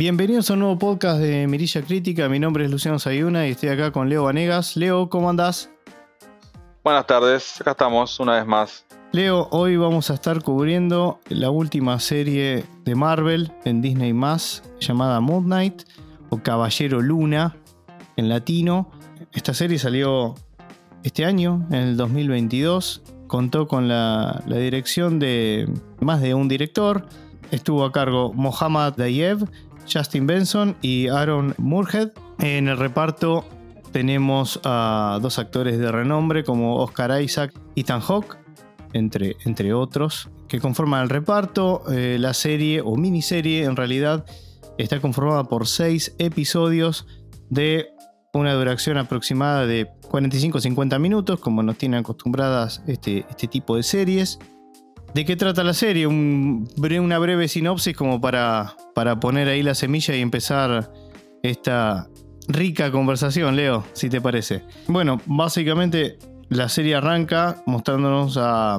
Bienvenidos a un nuevo podcast de Mirilla Crítica. Mi nombre es Luciano Sayuna y estoy acá con Leo Vanegas. Leo, ¿cómo andás? Buenas tardes, acá estamos una vez más. Leo, hoy vamos a estar cubriendo la última serie de Marvel en Disney llamada Moon Knight o Caballero Luna en latino. Esta serie salió este año, en el 2022. Contó con la, la dirección de más de un director. Estuvo a cargo Mohammad Dayev, Justin Benson y Aaron Murhead. En el reparto tenemos a dos actores de renombre como Oscar Isaac y Ethan Hawke, entre, entre otros, que conforman el reparto. Eh, la serie o miniserie en realidad está conformada por seis episodios de una duración aproximada de 45-50 minutos, como nos tienen acostumbradas este, este tipo de series. ¿De qué trata la serie? una breve sinopsis como para, para poner ahí la semilla y empezar esta rica conversación, Leo, si te parece. Bueno, básicamente la serie arranca mostrándonos a,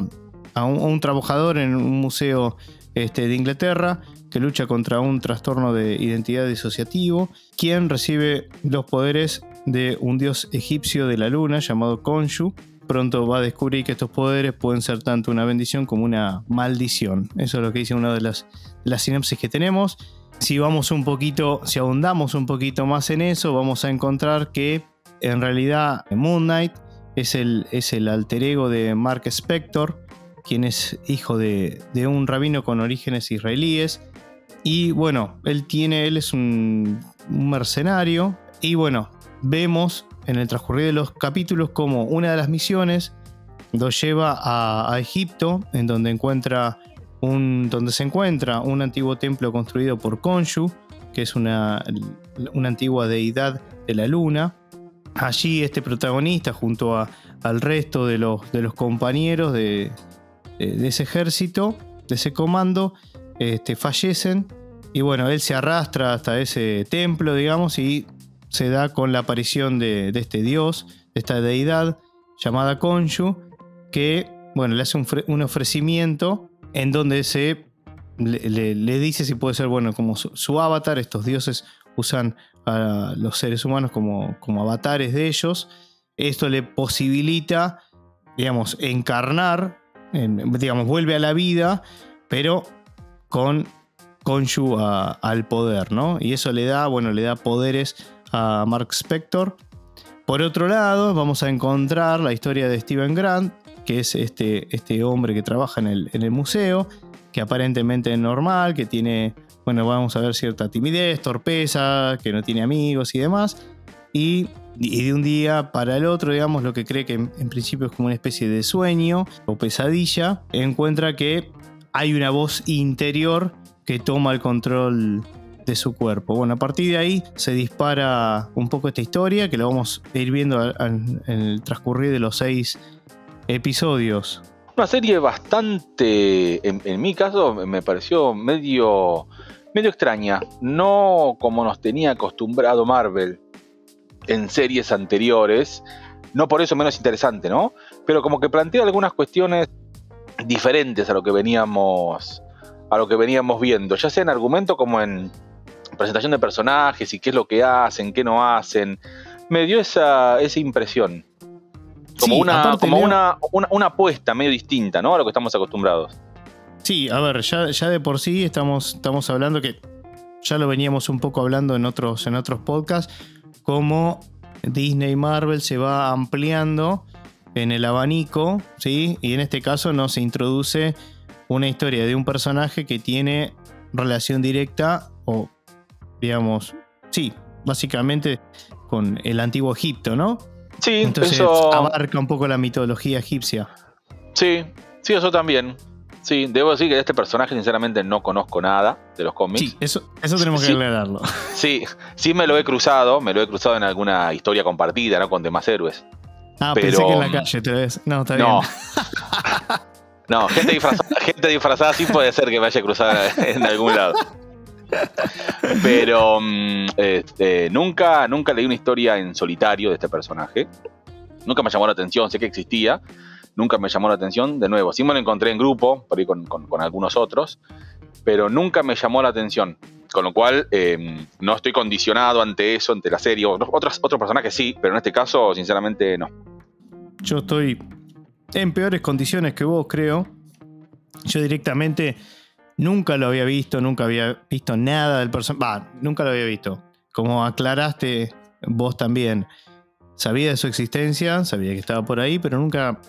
un, trabajador en un museo este, de Inglaterra que lucha contra un trastorno de identidad disociativo, quien recibe los poderes de un dios egipcio de la luna llamado Khonshu, pronto va a descubrir que estos poderes pueden ser tanto una bendición como una maldición. Eso es lo que dice una de las, las sinopsis que tenemos. Si vamos un poquito, si ahondamos un poquito más en eso, vamos a encontrar que en realidad Moon Knight es el, es el alter ego de Mark Spector, quien es hijo de, de un rabino con orígenes israelíes. Y bueno, él tiene, él es un mercenario. Y bueno, vemos en el transcurrir de los capítulos como una de las misiones lo lleva a, Egipto, en donde, encuentra un, donde se encuentra un antiguo templo construido por Khonshu, que es una, una antigua deidad de la luna. Allí este protagonista, junto a, al resto de los, de los compañeros de, de, ese ejército, de ese comando, este, fallecen. Y bueno, él se arrastra hasta ese templo, digamos, y se da con la aparición de, este dios, de esta deidad llamada Konshu, que bueno, le hace un, ofrecimiento en donde se le, dice si puede ser bueno como su, avatar. Estos dioses usan a los seres humanos como, como avatares de ellos. Esto le posibilita, digamos, encarnar, digamos, vuelve a la vida, pero con Konshu al poder, ¿no? Y eso le da, bueno, le da poderes a Mark Spector. Por otro lado, vamos a encontrar la historia de Steven Grant, que es este, este hombre que trabaja en el, en el museo, que aparentemente es normal, que tiene, bueno, vamos a ver cierta timidez, torpeza, que no tiene amigos y demás. Y, de un día para el otro, digamos, lo que cree que en, en principio es como una especie de sueño o pesadilla, encuentra que hay una voz interior que toma el control de su cuerpo. Bueno, a partir de ahí se dispara un poco esta historia que lo vamos a ir viendo en el transcurrir de los seis episodios. Una serie bastante, en, mi caso, me pareció medio, medio extraña. No como nos tenía acostumbrado Marvel en series anteriores. No por eso menos interesante, ¿no? Pero como que plantea algunas cuestiones diferentes a lo que veníamos a lo que veníamos viendo, ya sea en argumento como en, presentación de personajes y qué es lo que hacen, qué no hacen. Me dio esa, esa impresión. Como, una, como una, una, apuesta medio distinta, ¿no? A lo que estamos acostumbrados. Sí, a ver, ya, ya de por sí estamos, estamos hablando que ya lo veníamos un poco hablando en otros, en otros podcasts, como Disney y Marvel se va ampliando en el abanico, ¿sí? Y en este caso no se introduce una historia de un personaje que tiene relación directa o digamos, sí, básicamente con el antiguo Egipto, ¿no? Sí, entonces eso... abarca un poco la mitología egipcia. Sí, sí, eso también. Sí, debo decir que de este personaje sinceramente no conozco nada de los cómics. Sí, eso, eso tenemos que aclararlo. Sí, sí me lo he cruzado, me lo he cruzado en alguna historia compartida, ¿no? Con demás héroes. Ah, pensé que en la calle te ves. No, está no. bien. no, gente disfrazada, gente disfrazada sí puede ser que me haya cruzado en algún lado. Pero mm, este, nunca, nunca leí una historia en solitario de este personaje. Nunca me llamó la atención, sé que existía. Nunca me llamó la atención. De nuevo, sí me lo encontré en grupo, por ahí con, algunos otros. Pero nunca me llamó la atención. con lo cual em, no estoy condicionado ante eso, ante la serie. Otros, otros personajes sí, pero en este caso, sinceramente, no. Yo estoy en peores condiciones que vos, creo. Yo directamente nunca lo había visto, nunca había visto nada del personaje. Va, nunca lo había visto. Como aclaraste vos también, sabía de su existencia, sabía que estaba por ahí, pero nunca,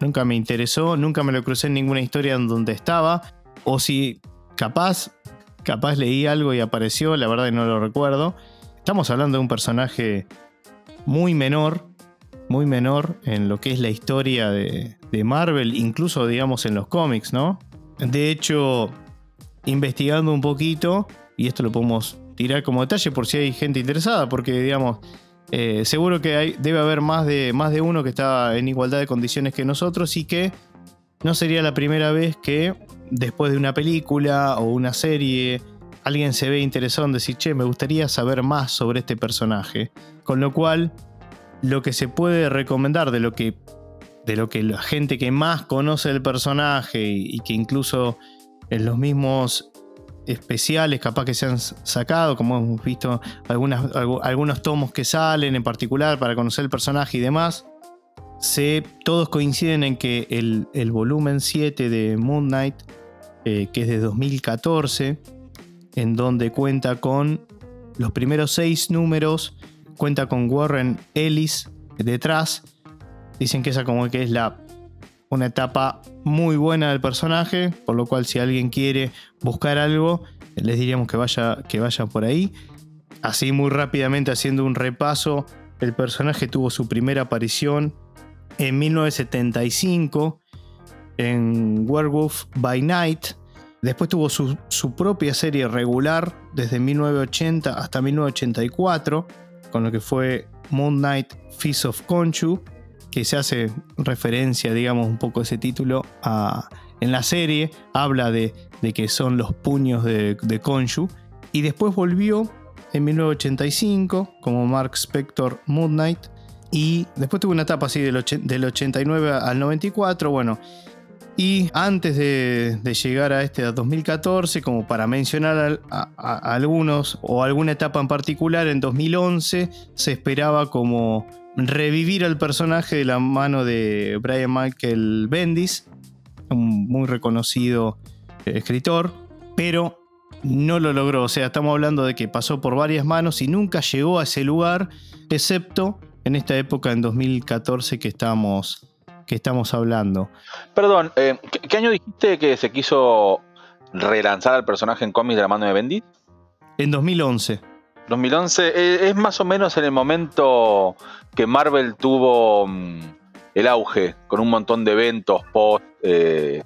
nunca me interesó, nunca me lo crucé en ninguna historia en donde estaba. O si capaz, capaz leí algo y apareció, la verdad no lo recuerdo. Estamos hablando de un personaje muy menor, muy menor en lo que es la historia de, Marvel, incluso digamos en los cómics, ¿no? De hecho, investigando un poquito, y esto lo podemos tirar como detalle por si hay gente interesada, porque digamos, eh, seguro que hay, debe haber más de, más de uno que está en igualdad de condiciones que nosotros y que no sería la primera vez que después de una película o una serie alguien se ve interesado en decir, che, me gustaría saber más sobre este personaje. Con lo cual, lo que se puede recomendar de lo que, de lo que la gente que más conoce el personaje y, que incluso en los mismos especiales capaz que se han sacado, como hemos visto algunos tomos que salen en particular para conocer el personaje y demás, se, todos coinciden en que el, volumen 7 de Moon Knight, eh, que es de 2014, en donde cuenta con los primeros seis números cuenta con Warren Ellis detrás. Dicen que esa como que es la una etapa muy buena del personaje, por lo cual si alguien quiere buscar algo, les diríamos que vaya, que vaya por ahí. Así muy rápidamente haciendo un repaso, el personaje tuvo su primera aparición en 1975 en Werewolf by Night. Después tuvo su, su propia serie regular desde 1980 hasta 1984 con lo que fue Moon Knight Feast of Khonshu, que se hace referencia, digamos, un poco ese título en la serie, habla de, que son los puños de, de Khonshu, y después volvió en 1985 como Mark Spector Moon Knight, y después tuvo una etapa así del, del 89 al 94, bueno, y antes de, llegar a este 2014, como para mencionar a, algunos o alguna etapa en particular, en 2011 se esperaba como revivir al personaje de la mano de Brian Michael Bendis, un muy reconocido eh, escritor, pero no lo logró. O sea, estamos hablando de que pasó por varias manos y nunca llegó a ese lugar, excepto en esta época, en 2014, que estamos que estamos hablando. Perdón, eh, ¿qué, año dijiste que se quiso relanzar al personaje en cómics de la mano de Bendit? En 2011. 2011 eh, es más o menos en el momento que Marvel tuvo mm, el auge con un montón de eventos post eh,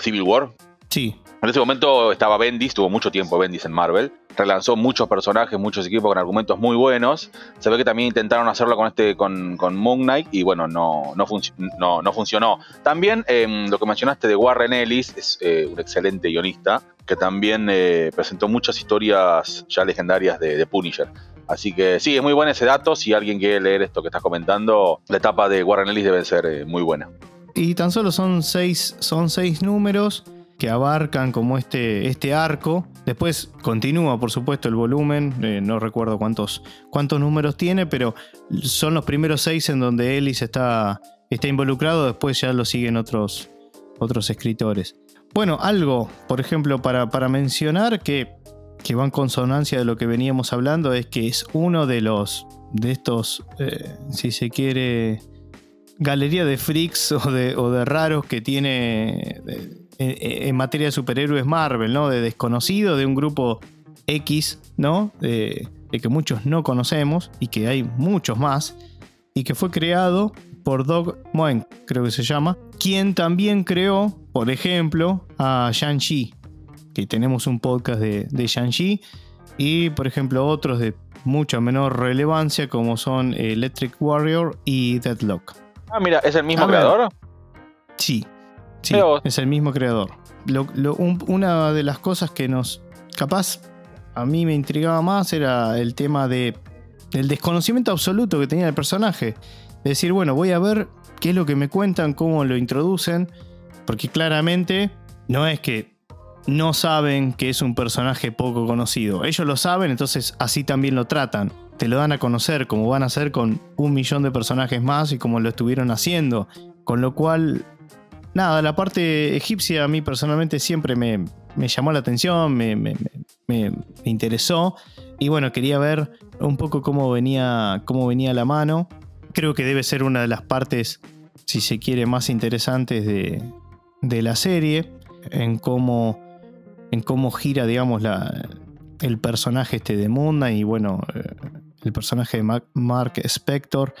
Civil War. Sí. En ese momento estaba Bendis, tuvo mucho tiempo Bendis en Marvel. Relanzó muchos personajes, muchos equipos con argumentos muy buenos. Se ve que también intentaron hacerlo con este con, Moon Knight y bueno, no, no, no, funcionó. También em, lo que mencionaste de Warren Ellis, es eh, un excelente guionista, que también eh, presentó muchas historias ya legendarias de, de Punisher. Así que sí, es muy bueno ese dato. Si alguien quiere leer esto que estás comentando, la etapa de Warren Ellis debe ser eh, muy buena. Y tan solo son seis, son seis números que abarcan como este, este arco. Después continúa, por supuesto, el volumen. Eh, no recuerdo cuántos, cuántos números tiene, pero son los primeros seis en donde Ellis está, está involucrado. Después ya lo siguen otros, otros escritores. Bueno, algo, por ejemplo, para, para mencionar que, que va en consonancia de lo que veníamos hablando, es que es uno de los de estos, eh, si se quiere, galería de freaks o de, o de raros que tiene en, materia de superhéroes Marvel, ¿no? De desconocido, de un grupo X, ¿no? De, que muchos no conocemos y que hay muchos más, y que fue creado por Doug Moen, creo que se llama, quien también creó, por ejemplo, a Shang-Chi, que tenemos un podcast de, de Shang-Chi, y por ejemplo otros de mucha menor relevancia como son Electric Warrior y Deadlock. Ah, mira, ¿es el mismo creador? Sí, Sí, es el mismo creador. una de las cosas que nos. capaz a mí me intrigaba más era el tema de. el desconocimiento absoluto que tenía el personaje. De decir, bueno, voy a ver qué es lo que me cuentan, cómo lo introducen. Porque claramente no es que no saben que es un personaje poco conocido. Ellos lo saben, entonces así también lo tratan. Te lo dan a conocer como van a hacer con un millón de personajes más y como lo estuvieron haciendo. Con lo cual, nada, la parte egipcia a mí personalmente siempre me, llamó la atención, me, me, interesó. Y bueno, quería ver un poco cómo venía, cómo venía la mano. Creo que debe ser una de las partes, si se quiere, más interesantes de, de la serie. En cómo en cómo gira, digamos, la, el personaje este de Munda y bueno, eh, el personaje de Mark Spector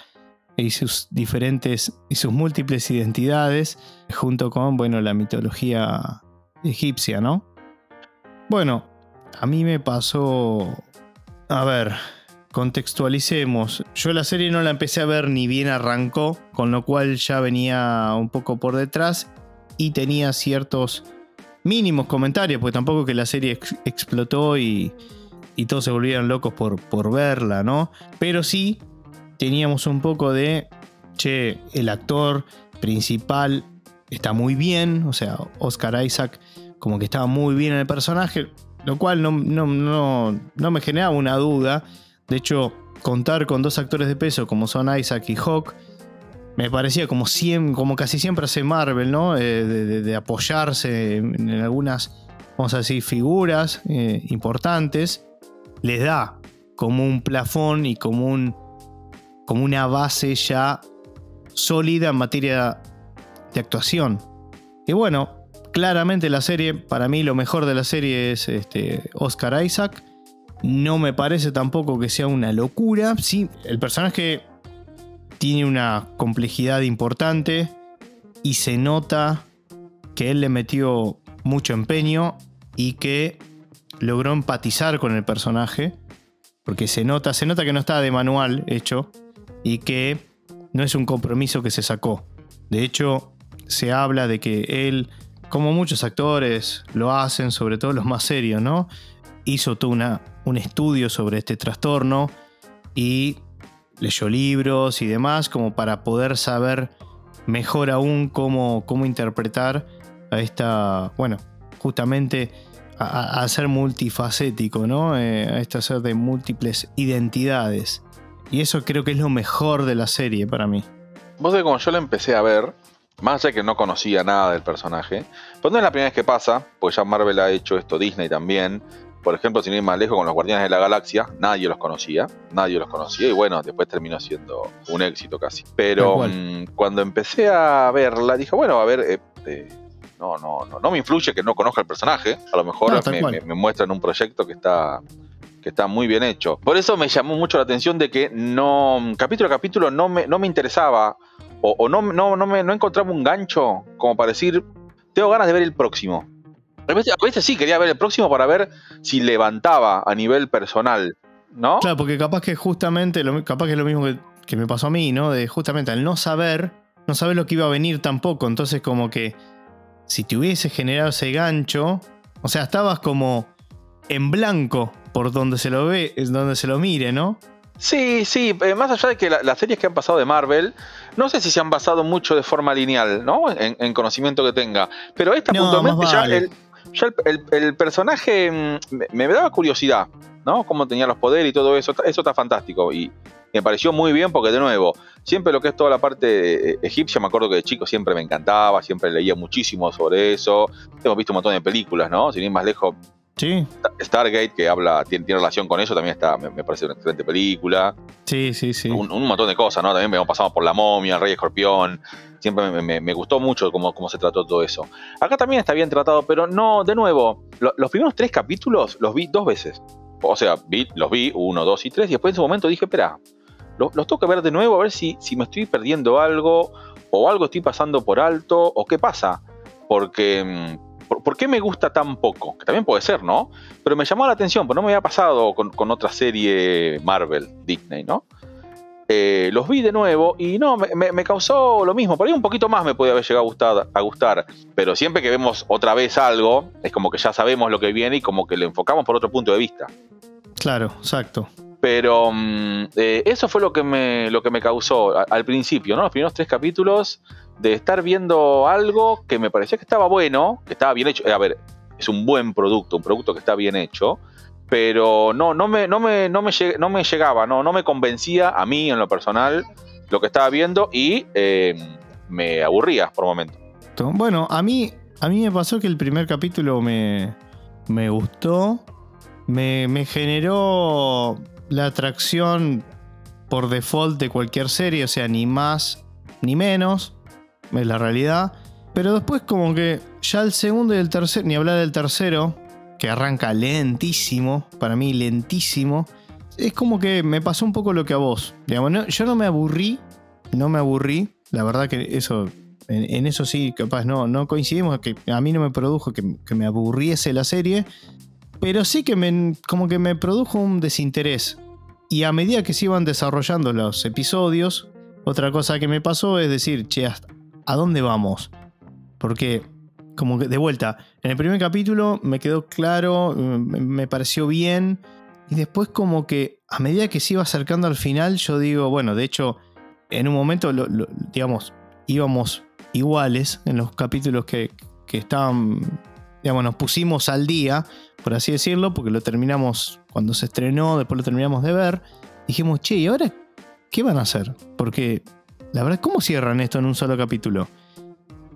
y sus diferentes y sus múltiples identidades junto con, bueno, la mitología egipcia, ¿no? Bueno, a mí me pasó, a ver, contextualicemos. Yo la serie no la empecé a ver ni bien arrancó, con lo cual ya venía un poco por detrás y tenía ciertos mínimos comentarios, porque tampoco que la serie explotó y, todos se volvieron locos por, por verla, ¿no? Pero sí teníamos un poco de, che, el actor principal está muy bien, o sea, Oscar Isaac como que estaba muy bien en el personaje, lo cual no, no, no me generaba una duda. De hecho, contar con dos actores de peso como son Isaac y Hawk me parecía como, como casi siempre hace Marvel, ¿no? Eh, de, apoyarse en, algunas, vamos a decir, figuras eh, importantes. Les da como un plafón y como, un, como una base ya sólida en materia de actuación. Y bueno, claramente la serie, para mí lo mejor de la serie es este, Oscar Isaac. No me parece tampoco que sea una locura. Sí, el personaje tiene una complejidad importante y se nota que él le metió mucho empeño y que logró empatizar con el personaje, porque se nota, se nota que no está de manual hecho y que no es un compromiso que se sacó. De hecho, se habla de que él, como muchos actores lo hacen, sobre todo los más serios, ¿no? Hizo todo un estudio sobre este trastorno y leyó libros y demás, como para poder saber mejor aún cómo, interpretar a esta, bueno, justamente a, ser multifacético, ¿no? Eh, a este ser de múltiples identidades. Y eso creo que es lo mejor de la serie para mí. Vos de como yo la empecé a ver, más allá que no conocía nada del personaje, pues no es la primera vez que pasa, porque ya Marvel ha hecho esto, Disney también, por ejemplo, sin ir más lejos, con los Guardianes de la Galaxia, nadie los conocía, nadie los conocía y bueno, después terminó siendo un éxito casi. Pero mm, cuando empecé a verla, dije, bueno, a ver, eh, eh, no, no, no, no me influye que no conozca el personaje, a lo mejor me, muestran un proyecto que está que está muy bien hecho. Por eso me llamó mucho la atención de que no, capítulo a capítulo no me, no me interesaba o, no, no, no, me, no encontraba un gancho como para decir, tengo ganas de ver el próximo. A veces, sí, quería ver el próximo para ver si levantaba a nivel personal, ¿no? Claro, porque capaz que justamente, lo, capaz que es lo mismo que, me pasó a mí, ¿no? De justamente al no saber, no saber lo que iba a venir tampoco. Entonces, como que si te hubiese generado ese gancho, o sea, estabas como en blanco por donde se lo ve, es donde se lo mire, ¿no? Sí, sí, eh, más allá de que las series que han pasado de Marvel, no sé si se han basado mucho de forma lineal, ¿no? En, conocimiento que tenga. Pero esta puntualmente ya, el, ya el, personaje mm, me, daba curiosidad, ¿no? Cómo tenía los poderes y todo eso. Eso está fantástico. Y me pareció muy bien porque, de nuevo, siempre lo que es toda la parte egipcia, me acuerdo que de chico siempre me encantaba, siempre leía muchísimo sobre eso. Hemos visto un montón de películas, ¿no? Sin ir más lejos. Sí. Stargate, que habla, tiene, relación con eso, también está, me, parece una excelente película. Sí, sí, sí. Un, montón de cosas, ¿no? También hemos pasado por La Momia, El Rey Escorpión siempre me, gustó mucho cómo, cómo, se trató todo eso. Acá también está bien tratado, pero no, de nuevo, los primeros tres capítulos los vi dos veces. O sea, vi, los vi, uno, dos y tres, y después en su momento dije, espera, los, tengo que ver de nuevo a ver si, si me estoy perdiendo algo, o algo estoy pasando por alto, o qué pasa. Porque... ¿Por, qué me gusta tan poco? Que también puede ser, ¿no? Pero me llamó la atención, porque no me había pasado con, con otra serie Marvel, Disney, ¿no? Eh, los vi de nuevo y no, me, causó lo mismo. Por ahí un poquito más me puede haber llegado a gustar, a gustar. Pero siempre que vemos otra vez algo, es como que ya sabemos lo que viene y como que le enfocamos por otro punto de vista. Claro, exacto. Pero mm, eh, eso fue lo que me, lo que me causó al principio, ¿no? Los primeros tres capítulos de estar viendo algo que me parecía que estaba bueno, que estaba bien hecho. A ver, es un buen producto, un producto que está bien hecho, pero no, no, me, no, me, no, me, no me llegaba, no, no me convencía a mí en lo personal lo que estaba viendo y eh, me aburría por momento. Bueno, a mí, a mí me pasó que el primer capítulo me, me gustó, me, me generó la atracción por default de cualquier serie, o sea, ni más ni menos, es la realidad. Pero después como que ya el segundo y el tercero, ni hablar del tercero, que arranca lentísimo, para mí lentísimo, es como que me pasó un poco lo que a vos. Digamos, yo no me aburrí, no me aburrí, la verdad que eso, en, eso sí, capaz no, no coincidimos, que a mí no me produjo que, me aburriese la serie, pero sí que como que me produjo un desinterés. Y a medida que se iban desarrollando los episodios, otra cosa que me pasó es decir, che, ¿a dónde vamos? Porque, como que de vuelta, en el primer capítulo me quedó claro, me pareció bien. Y después como que a medida que se iba acercando al final, yo digo, bueno, de hecho, en un momento, digamos, íbamos iguales en los capítulos que, que estaban, digamos, nos pusimos al día, por así decirlo, porque lo terminamos cuando se estrenó, después lo terminamos de ver. Dijimos, che, ¿y ahora qué van a hacer? Porque, la verdad, ¿cómo cierran esto en un solo capítulo?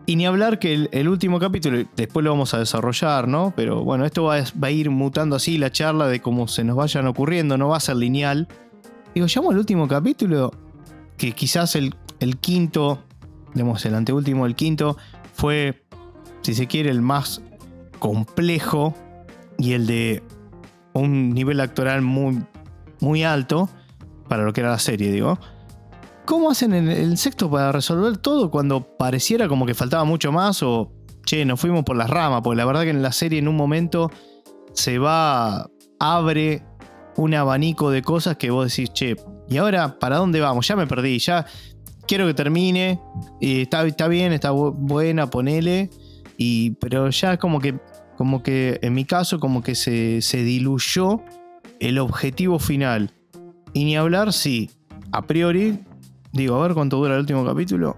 Y ni hablar que el, último capítulo, después lo vamos a desarrollar, ¿no? Pero bueno, esto va, a ir mutando así la charla de cómo se nos vayan ocurriendo, no va a ser lineal. Digo, llamo el último capítulo, que quizás el, el quinto, digamos, el anteúltimo, el quinto, fue, si se quiere, el más complejo y el de un nivel actoral muy, muy alto para lo que era la serie, digo. ¿Cómo hacen en el sexto para resolver todo cuando pareciera como que faltaba mucho más o, che, nos fuimos por las ramas? Porque la verdad que en la serie en un momento se va, abre un abanico de cosas que vos decís, che, ¿y ahora para dónde vamos? Ya me perdí, ya quiero que termine, y está, está bien, está buena, ponele, y, pero ya como que, como que en mi caso como que se, se diluyó el objetivo final. Y ni hablar si a priori Digo, a ver cuánto dura el último capítulo.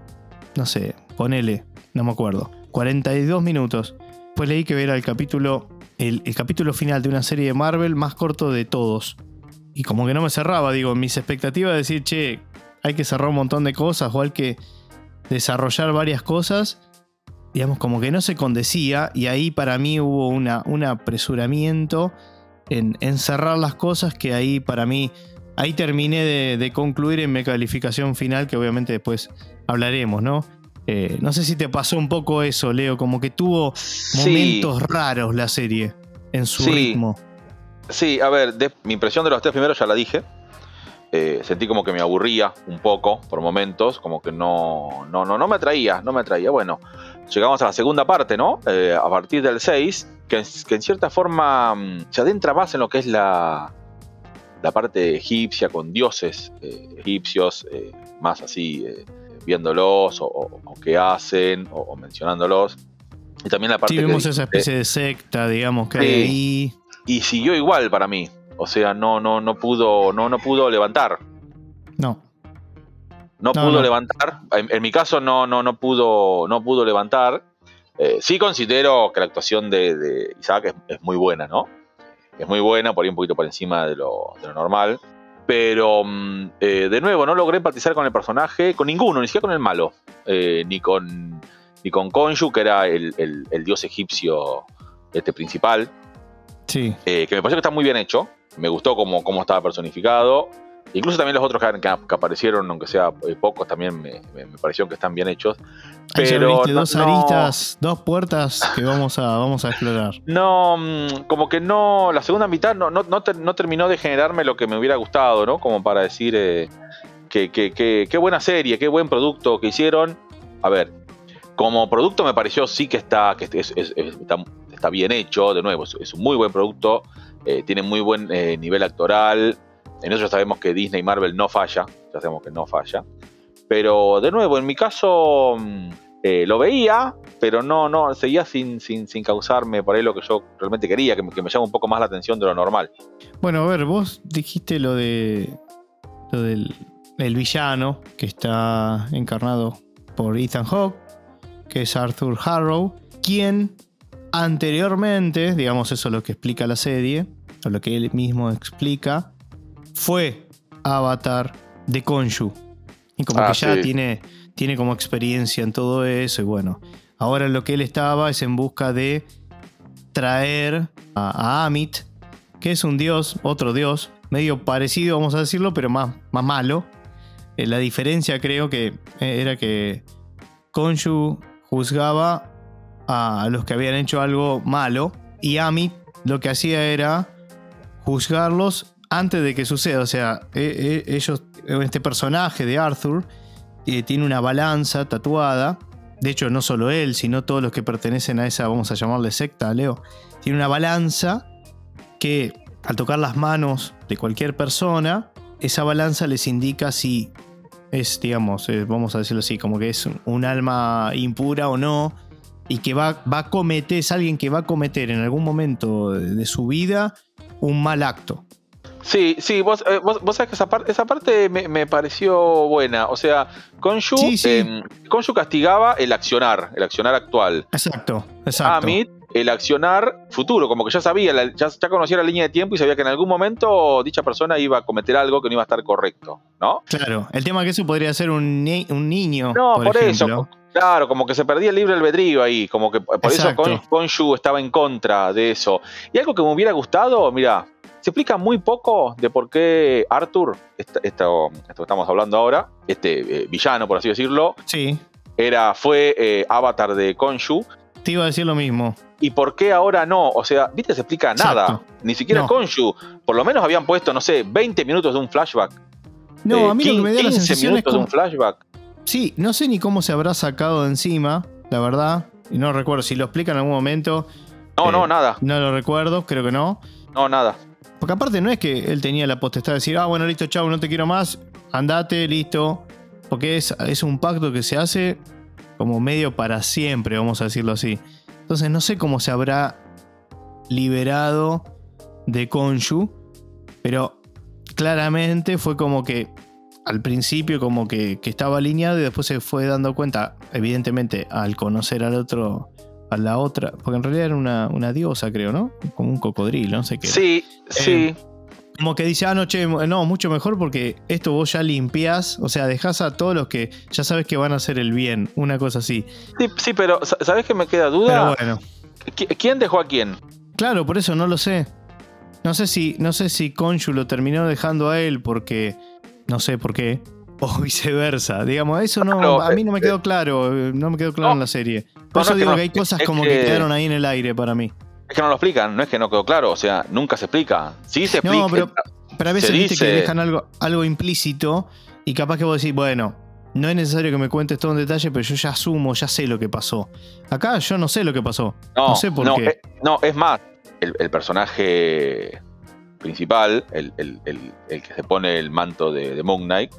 No sé, ponele, no me acuerdo. 42 minutos. Pues leí que era el capítulo, el, capítulo final de una serie de Marvel más corto de todos. Y como que no me cerraba, digo, mis expectativas de decir, che, hay que cerrar un montón de cosas o hay que desarrollar varias cosas. Digamos, como que no se condecía y ahí para mí hubo una, un apresuramiento en, en cerrar las cosas que ahí para mí ahí terminé de, concluir en mi calificación final, que obviamente después hablaremos, ¿no? Eh, no sé si te pasó un poco eso, Leo, como que tuvo momentos raros la serie en su ritmo. Sí, a ver, mi impresión de los tres primeros ya la dije. Eh, sentí como que me aburría un poco por momentos, como que no, no, no, no me atraía, no me atraía. Bueno, llegamos a la segunda parte, ¿no? Eh, a partir del 6, que, que, en cierta forma mm, se adentra más en lo que es la, la parte egipcia con dioses eh, egipcios, eh, más así viéndolos o, qué hacen o, mencionándolos. Y también la parte... Sí, vemos esa especie de secta, digamos, que hay ahí. Y siguió igual para mí. O sea, no, no, no pudo, no, no pudo levantar. No. No, pudo levantar. En, mi caso no, no, no pudo, no pudo levantar. sí considero que la actuación de, Isaac es, muy buena, ¿no? es muy buena, por ahí un poquito por encima de lo, normal. Pero mm, eh, de nuevo, no logré empatizar con el personaje, con ninguno, ni siquiera con el malo, eh, ni con ni con Konshu, que era el, dios egipcio este principal. Sí. Eh, que me pareció que está muy bien hecho. Me gustó cómo, cómo estaba personificado. Incluso también los otros que, aparecieron, aunque sea eh, pocos, también me, me, parecieron que están bien hechos. Pero dos aristas, dos puertas que vamos a, vamos a explorar. No, mm, como que no, la segunda mitad no, no, no, terminó de generarme lo que me hubiera gustado, ¿no? Como para decir eh, que, qué buena serie, qué buen producto que hicieron. A ver, como producto me pareció sí que está, que está, bien hecho, de nuevo, es, un muy buen producto, eh, tiene muy buen nivel actoral, en eso ya sabemos que Disney y Marvel no falla, ya sabemos que no falla. Pero de nuevo, en mi caso mm, eh, lo veía, pero no, no, seguía sin, sin, sin, causarme por ahí lo que yo realmente quería, que me, que llama un poco más la atención de lo normal. Bueno, a ver, vos dijiste lo de lo del el villano que está encarnado por Ethan Hawke, que es Arthur Harrow, quien anteriormente, digamos eso es lo que explica la serie, o lo que él mismo explica, fue avatar de Konshu. Y como Ah, que ya sí. tiene, tiene como experiencia en todo eso. Y bueno, ahora lo que él estaba es en busca de traer a, a Amit, que es un dios, otro dios, medio parecido, vamos a decirlo, pero más, más malo. Eh, la diferencia creo que eh, era que Konshu juzgaba a los que habían hecho algo malo y Amit lo que hacía era juzgarlos antes de que suceda. O sea, eh, eh, ellos, este personaje de Arthur eh, tiene una balanza tatuada. De hecho, no solo él, sino todos los que pertenecen a esa, vamos a llamarle secta, Leo. Tiene una balanza que al tocar las manos de cualquier persona, esa balanza les indica si es, digamos, eh, vamos a decirlo así, como que es un, alma impura o no, y que va, va a cometer, es alguien que va a cometer en algún momento de su vida un mal acto. Sí, sí, vos, eh, vos, vos sabés que esa, par- esa parte me, me pareció buena. O sea, Konshu, Sí, sí. eh, Konshu castigaba el accionar, el accionar actual. Exacto, exacto. Amit, el accionar futuro, como que ya sabía, la- ya, ya conocía la línea de tiempo y sabía que en algún momento dicha persona iba a cometer algo que no iba a estar correcto, ¿no? Claro, el tema es que eso podría ser un, ni- un niño. No, por, ejemplo. eso. Claro, como que se perdía el libre albedrío ahí, como que por Exacto. eso Kon- Konshu estaba en contra de eso. Y algo que me hubiera gustado, mira, se explica muy poco de por qué Arthur, esto, esto que estamos hablando ahora, este eh, villano, por así decirlo, Sí, era, fue eh, avatar de Konshu. te iba a decir lo mismo. ¿Y por qué ahora no? O sea, ¿viste? Se explica nada. Ni siquiera No. Konshu. Por lo menos habían puesto, no sé, 20 minutos de un flashback. No, Eh, a mí lo que me da la 15 sensación es minutos de como, un flashback. Sí, no sé ni cómo se habrá sacado de encima, la verdad. Y no recuerdo si lo explica en algún momento. No, Eh, no, nada. No lo recuerdo, creo que no. No, nada. Porque aparte no es que él tenía la potestad de decir, ah, bueno, listo, chau, no te quiero más, andate, listo. Porque es, es un pacto que se hace como medio para siempre, vamos a decirlo así. Entonces no sé cómo se habrá liberado de Konshu, pero claramente fue como que al principio como que, que estaba alineado y después se fue dando cuenta, evidentemente, al conocer al otro, a la otra, porque en realidad era una, una diosa, creo, ¿no? Como un cocodrilo, no sé qué. Sí, sí. Como que dice, ah, no, che, no, mucho mejor porque esto vos ya limpiás, o sea, dejás a todos los que ya sabes que van a hacer el bien, una cosa así. Sí, sí, pero sa- ¿sabés que me queda Pero duda? bueno, ¿Qui- ¿Quién dejó a quién? claro, por eso no lo sé. No sé si, no sé si Konshu lo terminó dejando a él porque, no sé por qué, o viceversa. Digamos, eso no, Claro, a mí no me eh, quedó claro, eh, no me quedó claro no. en la serie. Por no, eso que digo no, que hay cosas como que que- quedaron ahí en el aire para mí. Es que no lo explican, no es que no quedó claro, o sea, nunca se explica. Sí se explica. No, pero, pero a veces viste que dejan algo, algo implícito y capaz que vos decís, bueno, no es necesario que me cuentes todo en detalle, pero yo ya asumo, ya sé lo que pasó. Acá yo no sé lo que pasó. no, sé por qué. eh, no, es más, el, el personaje principal, el, el- el- que se pone el manto de, de Moon Knight,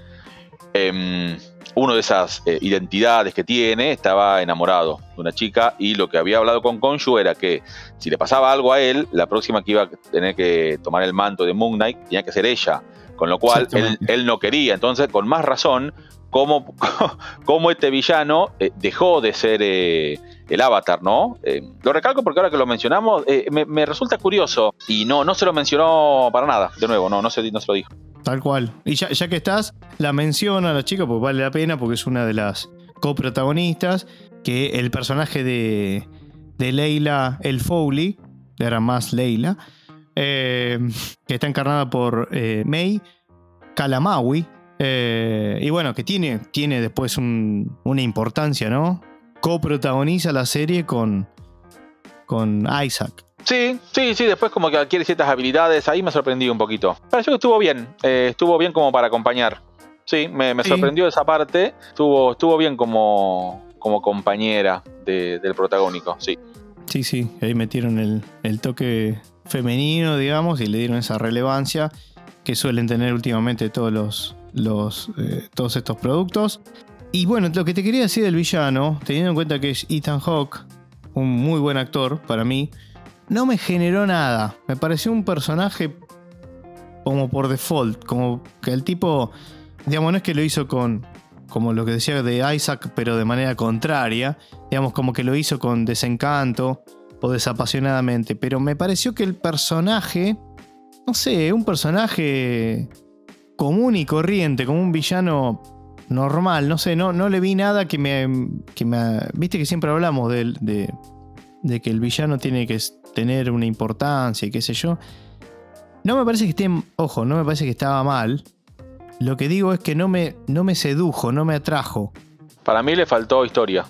em, uno de esas eh, identidades que tiene estaba enamorado de una chica y lo que había hablado con Konshu era que si le pasaba algo a él, la próxima que iba a tener que tomar el manto de Moon Knight tenía que ser ella, con lo cual él, no quería. Entonces, con más razón, cómo, cómo este villano eh, dejó de ser eh, el avatar, ¿no? Eh, lo recalco porque ahora que lo mencionamos, eh, me, me resulta curioso y no, no se lo mencionó para nada, de nuevo, no, no se, no se lo dijo. Tal cual. Y ya, ya que estás, la menciona a la chica porque vale la pena, porque es una de las coprotagonistas, que el personaje de, de Leila El Foley, era más Leila, eh, que está encarnada por eh, May Kalamawi. eh, y bueno, que tiene, tiene después un- una importancia, ¿no? Coprotagoniza la serie con, con Isaac. Sí, sí, sí, después como que adquiere ciertas habilidades, ahí me sorprendí un poquito. Pareció que estuvo bien, eh, estuvo bien como para acompañar. Sí, me, me Sí. sorprendió esa parte, estuvo, estuvo bien como, como compañera de- del protagónico, sí. Sí, sí, ahí metieron el, el toque femenino, digamos, y le dieron esa relevancia que suelen tener últimamente todos los, los eh, todos estos productos. Y bueno, lo que te quería decir del villano, teniendo en cuenta que es Ethan Hawke, un muy buen actor para mí, no me generó nada. Me pareció un personaje como por default, como que el tipo, digamos, no es que lo hizo con, como lo que decía de Isaac, pero de manera contraria, digamos, como que lo hizo con desencanto, o desapasionadamente, pero me pareció que el personaje, no sé, un personaje común y corriente, como un villano normal, no sé, no, no le vi nada que me, que me... Viste que siempre hablamos de, de, de que el villano tiene que tener una importancia y qué sé yo. No me parece que esté, ojo, no me parece que estaba mal. Lo que digo es que no me, no me sedujo, no me atrajo. Para mí le faltó historia.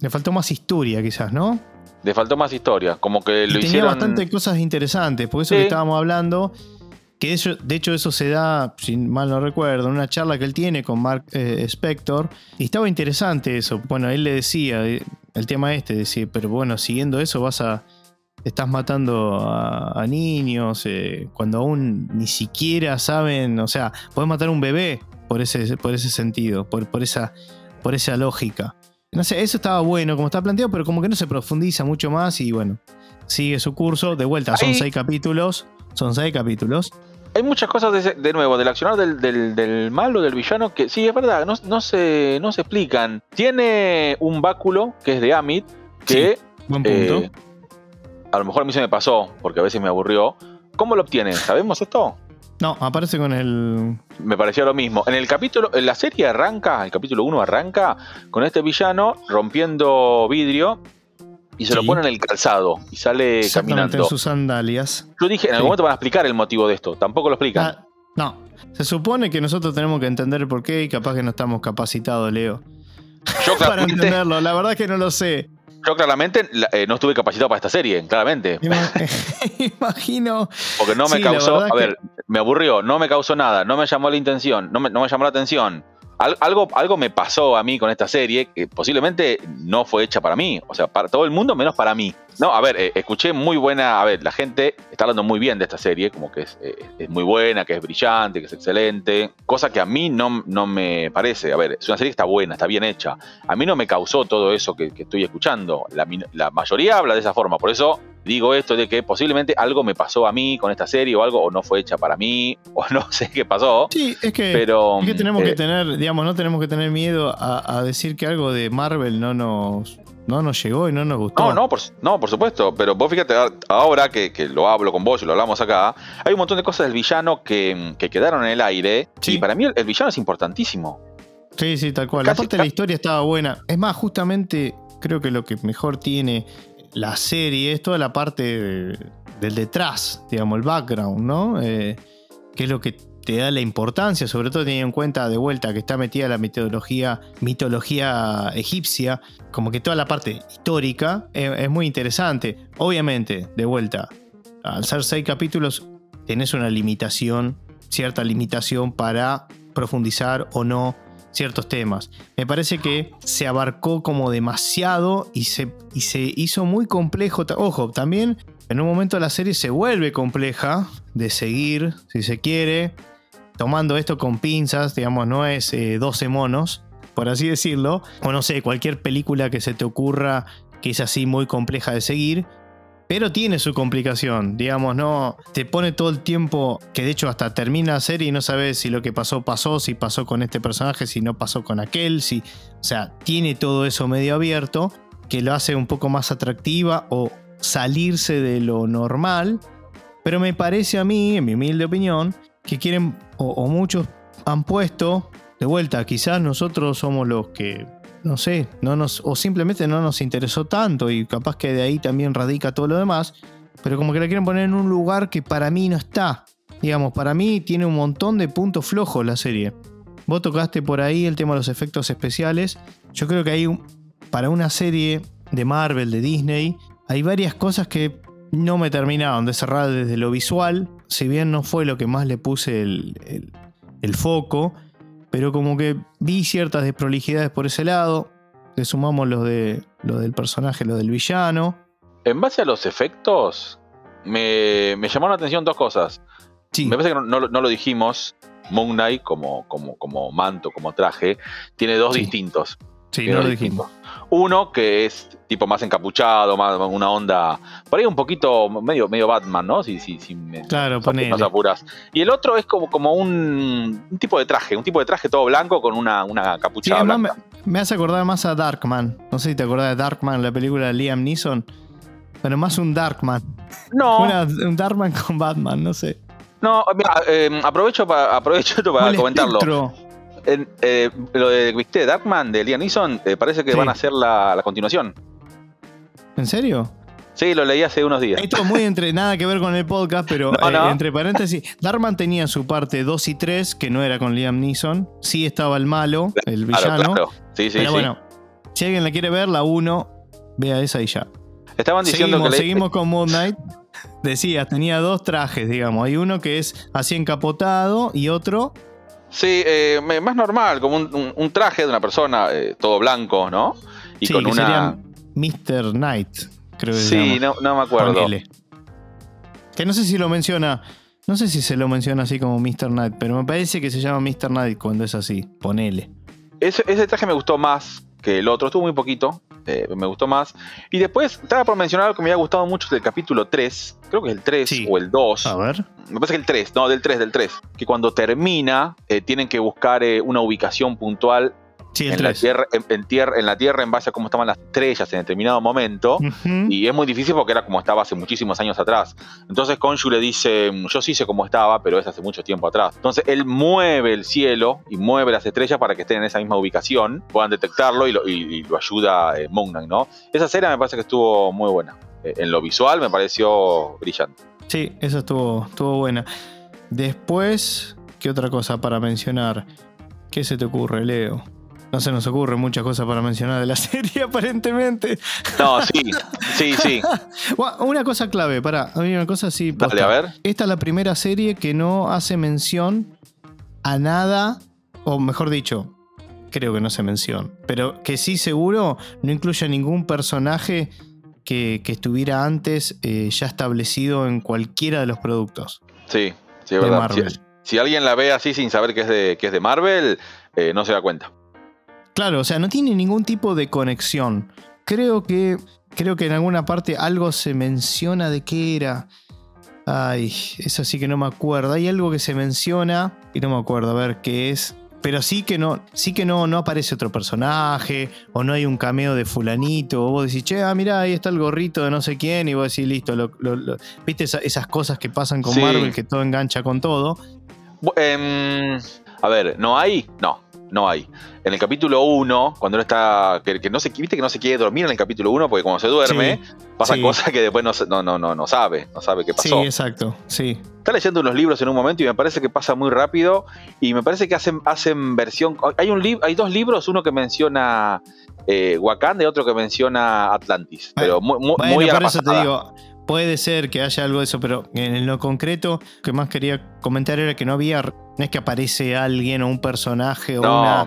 Le faltó más historia, quizás, ¿no? Le faltó más historia. Como que lo tenía hicieron. bastante cosas interesantes. Por eso Sí. que estábamos hablando. Que eso- de hecho, eso se da, si mal no recuerdo, en una charla que él tiene con Mark eh, Spector. Y estaba interesante eso. Bueno, él le decía, eh, el tema este, decía, pero bueno, siguiendo eso vas a. Estás matando a, a niños eh, cuando aún ni siquiera saben. O sea, puedes matar a un bebé por ese, por ese sentido, por, por, esa, por esa lógica. No sé, eso estaba bueno como está planteado, pero como que no se profundiza mucho más y bueno, sigue su curso. De vuelta, son Ahí- seis capítulos. Son seis capítulos. Hay muchas cosas de, nuevo, del accionar del, del, del malo, del villano, que sí, es verdad, no, no se, no se explican. Tiene un báculo que es de Amit, que Buen punto. eh, a lo mejor a mí se me pasó, porque a veces me aburrió. ¿Cómo lo obtiene? ¿Sabemos esto? no, aparece con el. Me parecía lo mismo. En el capítulo, en la serie arranca, el capítulo 1 arranca con este villano rompiendo vidrio y se lo pone en el calzado y sale caminando. en sus sandalias. Yo dije, en Sí. algún momento van a explicar el motivo de esto. Tampoco lo explican. Ah, no. Se supone que nosotros tenemos que entender el porqué y capaz que no estamos capacitados, Leo. Yo Para entenderlo. La verdad es que no lo sé. Yo claramente la- eh, no estuve capacitado para esta serie, claramente. Ima- Imagino. Porque no me Sí, causó, a que- ver, me aburrió, no me causó nada, no me llamó la intención, no me, no me llamó la atención. Al- algo, algo me pasó a mí con esta serie que posiblemente no fue hecha para mí, o sea, para todo el mundo menos para mí. No, a ver, eh, escuché muy buena, a ver, la gente está hablando muy bien de esta serie, como que es, eh, es muy buena, que es brillante, que es excelente, cosa que a mí no, no me parece, a ver, es una serie que está buena, está bien hecha. A mí no me causó todo eso que, que estoy escuchando, la, la mayoría habla de esa forma, por eso digo esto de que posiblemente algo me pasó a mí con esta serie o algo, o no fue hecha para mí, o no sé qué pasó, Sí, es que. pero... Es que tenemos eh, que tener, digamos, no tenemos que tener miedo a, a decir que algo de Marvel no nos, no nos llegó y no nos gustó. No, no por, no, por supuesto, pero vos fíjate, ahora que, que lo hablo con vos y lo hablamos acá, hay un montón de cosas del villano que, que quedaron en el aire, Sí. y para mí el, el villano es importantísimo. Sí, sí, tal cual. Casi- Aparte la historia estaba buena. Es más, justamente creo que lo que mejor tiene la serie es toda la parte de- del detrás, digamos, el background, ¿no? Eh, que es lo que te da la importancia, sobre todo teniendo en cuenta de vuelta que está metida la mitología, mitología egipcia, como que toda la parte histórica eh, es muy interesante. Obviamente, de vuelta, al ser seis capítulos, tenés una limitación, cierta limitación para profundizar o no ciertos temas. Me parece que se abarcó como demasiado y se, y se hizo muy complejo. Ojo, también en un momento la serie se vuelve compleja de seguir, si se quiere, tomando esto con pinzas, digamos, no es eh, 12 monos, por así decirlo, o no sé, cualquier película que se te ocurra que es así muy compleja de seguir, pero tiene su complicación, digamos, no te pone todo el tiempo, que de hecho hasta termina la serie y no sabes si lo que pasó pasó, si pasó con este personaje, si no pasó con aquel, si, o sea, tiene todo eso medio abierto, que lo hace un poco más atractiva o salirse de lo normal, pero me parece a mí, en mi humilde opinión, que quieren, o, o muchos han puesto, de vuelta, quizás nosotros somos los que no sé, no nos, o simplemente no nos interesó tanto y capaz que de ahí también radica todo lo demás, pero como que la quieren poner en un lugar que para mí no está. Digamos, para mí tiene un montón de puntos flojos la serie. Vos tocaste por ahí el tema de los efectos especiales. Yo creo que hay un, para una serie de Marvel, de Disney, hay varias cosas que no me terminaron de cerrar desde lo visual, si bien no fue lo que más le puse el, el- el foco, pero como que vi ciertas desprolijidades por ese lado. Le sumamos lo, de, lo del personaje, lo del villano. En base a los efectos, me, me llamaron la atención dos cosas. Sí, Me parece que no, no lo- no lo dijimos. Moon Knight, como, como, como manto, como traje, tiene dos Sí. distintos. sí, Tiene no lo distintos. Uno que es tipo más encapuchado, más una onda. Por ahí un poquito medio, medio Batman, ¿no? Si, si, si me, Claro, nos apuras. Y el otro es como, como un, un tipo de traje, un tipo de traje todo blanco con una, una Sí, capucha además me, blanca. me hace acordar más a Darkman. No sé si te acordás de Darkman, la película de Liam Neeson. Bueno, más un Darkman. No, Una- un Darkman con Batman, no sé. no, mira, eh, aprovecho, pa- aprovecho esto para el comentarlo. espectro. En, eh, lo de ¿viste? Darkman de Liam Neeson eh, parece que Sí. van a hacer la, la continuación. ¿En serio? Sí, lo leí hace unos días. Esto es muy entre nada que ver con el podcast, pero No, eh, entre paréntesis, Darkman tenía su parte 2 y 3, que no era con Liam Neeson. Sí estaba el malo, el Claro, villano. claro. Sí, sí, pero sí. bueno, si alguien la quiere ver, la 1, vea esa y ya. Estaban diciendo Seguimos, que le- seguimos con Moon Knight. Decías, tenía dos trajes, digamos. Hay uno que es así encapotado y otro. Sí, eh, más normal, como un, un- un traje de una persona, eh, todo blanco, ¿no? Y sí, con que una. Mr. Knight, creo que Sí, no, no me acuerdo. Ponele. Que no sé si lo menciona. No sé si se lo menciona así como Mr. Knight, pero me parece que se llama Mr. Knight cuando es así. Ponele. Ese, ese traje me gustó más que el otro, estuvo muy poquito, eh, me gustó más. Y después, estaba por mencionar algo que me había gustado mucho del capítulo 3, creo que es el 3 Sí. o el 2. A ver. Me parece que el 3, no, del 3, del 3. Que cuando termina, eh, tienen que buscar eh, una ubicación puntual Sí, en la, 3. tierra, en, en tierra, en la Tierra en base a cómo estaban las estrellas en determinado momento. Y es muy difícil porque era como estaba hace muchísimos años atrás. Entonces Konshu le dice, "Mm, yo sí sé cómo estaba, pero es hace mucho tiempo atrás. Entonces él mueve el cielo y mueve las estrellas para que estén en esa misma ubicación, puedan detectarlo y lo, y- y lo ayuda eh, ¿no? Esa serie me parece que estuvo muy buena. Eh, en lo visual me pareció brillante. Sí, esa estuvo, estuvo buena. Después, ¿qué otra cosa para mencionar? ¿Qué se te ocurre, Leo? No se nos ocurre muchas cosas para mencionar de la serie, aparentemente. No, sí, sí, sí. Una cosa clave, para, hay una cosa así. Dale, a ver. Esta es la primera serie que no hace mención a nada, o mejor dicho, creo que no hace mención, pero que sí seguro no incluye a ningún personaje que, que estuviera antes eh, ya establecido en cualquiera de los productos Sí, sí, es de verdad. Marvel. Si, si alguien la ve así sin saber que es de, que es de Marvel, eh, no se da cuenta. Claro, o sea, no tiene ningún tipo de conexión. Creo que, creo que en alguna parte algo se menciona de qué era. Ay, eso sí que no me acuerdo. Hay algo que se menciona y no me acuerdo a ver qué es. Pero sí que no, sí que no, no aparece otro personaje, o no hay un cameo de fulanito, o vos decís, che, ah, mirá, ahí está el gorrito de no sé quién, y vos decís, listo, lo- lo- lo- viste esa- esas cosas que pasan con Sí. Marvel, que todo engancha con todo. Em, a ver, ¿no hay? No, no hay. En el capítulo 1, cuando él está. Que, que no se, viste que no se quiere dormir en el capítulo 1 porque cuando se duerme, pasan sí. cosas que después no, no, no, no, no sabe, no sabe qué Sí, pasó. exacto, sí. Está leyendo unos libros en un momento y me parece que pasa muy rápido. Y me parece que hacen, hacen versión. Hay, un lib- hay dos libros, uno que menciona eh, Wakanda y otro que menciona Atlantis. Pero muy, muy, Bueno, muy a la por eso te pasada. digo, puede ser que haya algo de eso, pero en lo concreto, lo que más quería comentar era que no había, no es que aparece alguien o un personaje o una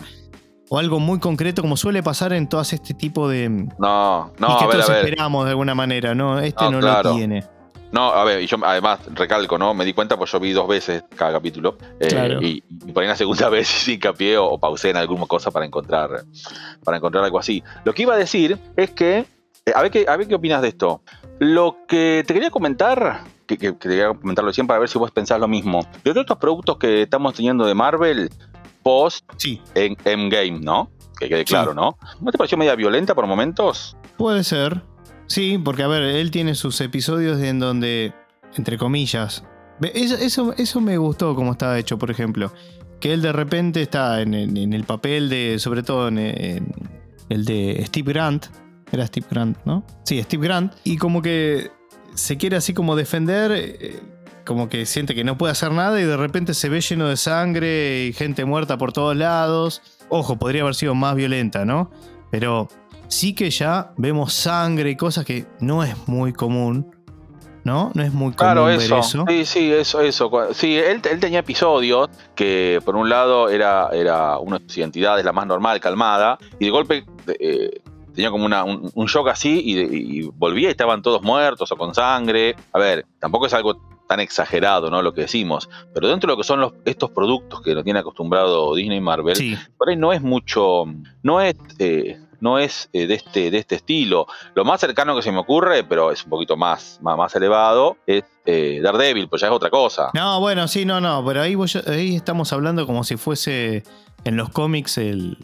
o algo muy concreto como suele pasar en todas este tipo de No, y no, que a ver, a todos ver. esperamos de alguna manera, ¿no? Este No, no, claro. lo tiene. No, a ver, y yo además recalco, ¿no? Me di cuenta pues yo vi dos veces cada capítulo. eh, Claro. y, y por ahí la segunda vez hice hincapié o, o pausé en alguna cosa para encontrar, para encontrar algo así. Lo que iba a decir es que. eh, a, ver qué, a ver qué opinas de esto. Lo que te quería comentar, que, que- que te quería comentarlo recién para ver si vos pensás lo mismo. De todos estos productos que estamos teniendo de Marvel, post Sí, en Endgame, ¿no? Que quede Sí. claro, ¿no? ¿No te pareció media violenta por momentos? puede ser. Sí, porque a ver, él tiene sus episodios en donde, entre comillas, eso, eso, eso me gustó como estaba hecho, por ejemplo. Que él de repente está en, en- en el papel de, sobre todo en, en el de Steve Grant. Era Steve Grant, ¿no? Sí, Steve Grant. Y como que se quiere así como defender, eh, como que siente que no puede hacer nada y de repente se ve lleno de sangre y gente muerta por todos lados. Ojo, podría haber sido más violenta, ¿no? Pero sí que ya vemos sangre y cosas que no es muy común, ¿no? No es muy común Claro, ver eso. eso. Sí, sí, eso, eso. Sí, él, él tenía episodios que, por un lado, era, era una de sus identidades, la más normal, calmada, y de golpe eh, tenía como una- un, un shock así y, y volvía y estaban todos muertos o con sangre. A ver, tampoco es algo tan exagerado, ¿no? Lo que decimos, pero dentro de lo que son los, estos productos que nos tiene acostumbrado Disney y Marvel, Sí, por ahí no es mucho, no es, eh, no es eh, de, este, de este estilo. Lo más cercano que se me ocurre, pero es un poquito más, más, más elevado, es eh, Daredevil, pues ya es otra cosa. No, bueno, sí, no, no, pero ahí, voy- ahí estamos hablando como si fuese en los cómics el,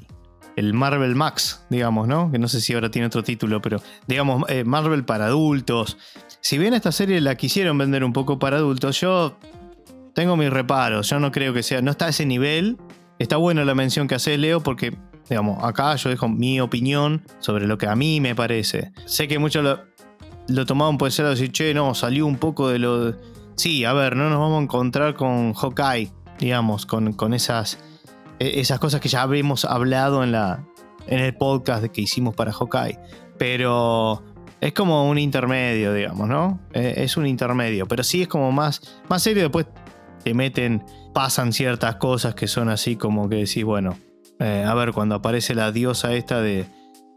el Marvel Max, digamos, ¿no? Que no sé si ahora tiene otro título, pero digamos, eh, Marvel para adultos. Si bien esta serie la quisieron vender un poco para adultos, yo tengo mis reparos. Yo no creo que sea, no está a ese nivel. Está buena la mención que hace Leo porque, digamos, acá yo dejo mi opinión sobre lo que a mí me parece. Sé que muchos lo, lo tomaban puede ser decir, che, no, salió un poco de lo... Sí, a ver, no nos vamos a encontrar con Hawkeye, digamos, con, con esas, esas cosas que ya habíamos hablado en, la, en el podcast que hicimos para Hawkeye. Pero es como un intermedio, digamos, ¿no? E, es un intermedio, pero sí es como más, más serio. Después te meten, pasan ciertas cosas que son así como que decís, bueno, eh, a ver, cuando aparece la diosa esta de,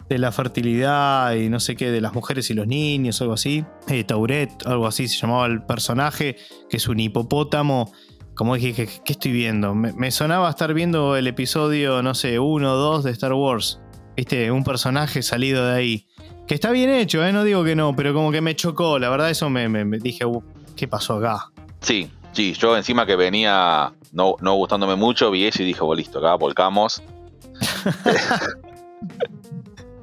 de la fertilidad y no sé qué, de las mujeres y los niños, algo así. Eh, Tauret, algo así se llamaba el personaje, que es un hipopótamo. Como dije, ¿qué, estoy viendo? Me, sonaba estar viendo el episodio, no sé, 1 o 2 de Star Wars. Viste, un personaje salido de ahí. Que está bien hecho, ¿eh? no digo que no, pero como que me chocó. La verdad, eso me, dije, uh, ¿qué pasó acá? Sí, sí, yo encima que venía no, no gustándome mucho, vi eso y dije, bueno, listo, acá volcamos.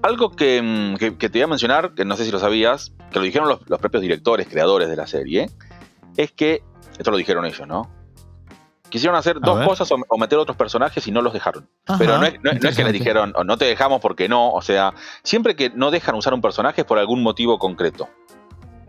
Algo mm, que, te voy a mencionar, que no sé si lo sabías, que lo dijeron los, propios directores, creadores de la serie, es que, esto lo dijeron ellos, ¿no? Quisieron hacer dos cosas o, meter otros personajes y no los dejaron. Pero no es, que les dijeron, no te dejamos porque no, o sea, siempre que no dejan usar un personaje es por algún motivo concreto.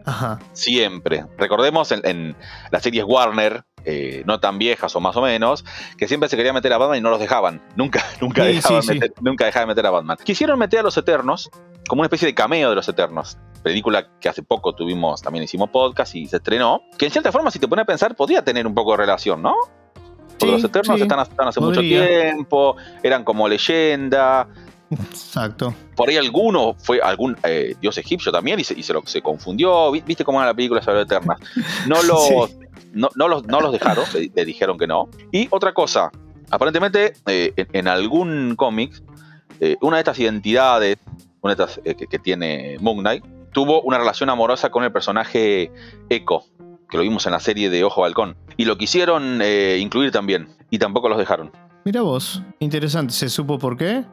Ajá. Siempre. Recordemos en, las series Warner, eh, no tan viejas o más o menos, que siempre se quería meter a Batman y no los dejaban. Nunca, nunca, dejaban nunca dejaban meter a Batman. Quisieron meter a los Eternos como una especie de cameo de los Eternos. Película que hace poco tuvimos, también hicimos podcast y se estrenó. Que en cierta forma, si te pones a pensar, podía tener un poco de relación, ¿no? Porque los Eternos están, hace mucho tiempo, eran como leyenda. Exacto. Por ahí alguno fue algún eh, dios egipcio también y se, y se, lo, se confundió. ¿Viste cómo era la película sobre Eternas? No los, no, los, no los dejaron, le, dijeron que no. Y otra cosa, aparentemente eh, en, algún cómic, eh, una de estas identidades, una de estas que, tiene Moon Knight, tuvo una relación amorosa con el personaje Echo, que lo vimos en la serie de Ojo Balcón. Y lo quisieron incluir también, y tampoco los dejaron. Mira vos, interesante. ¿Se supo por qué?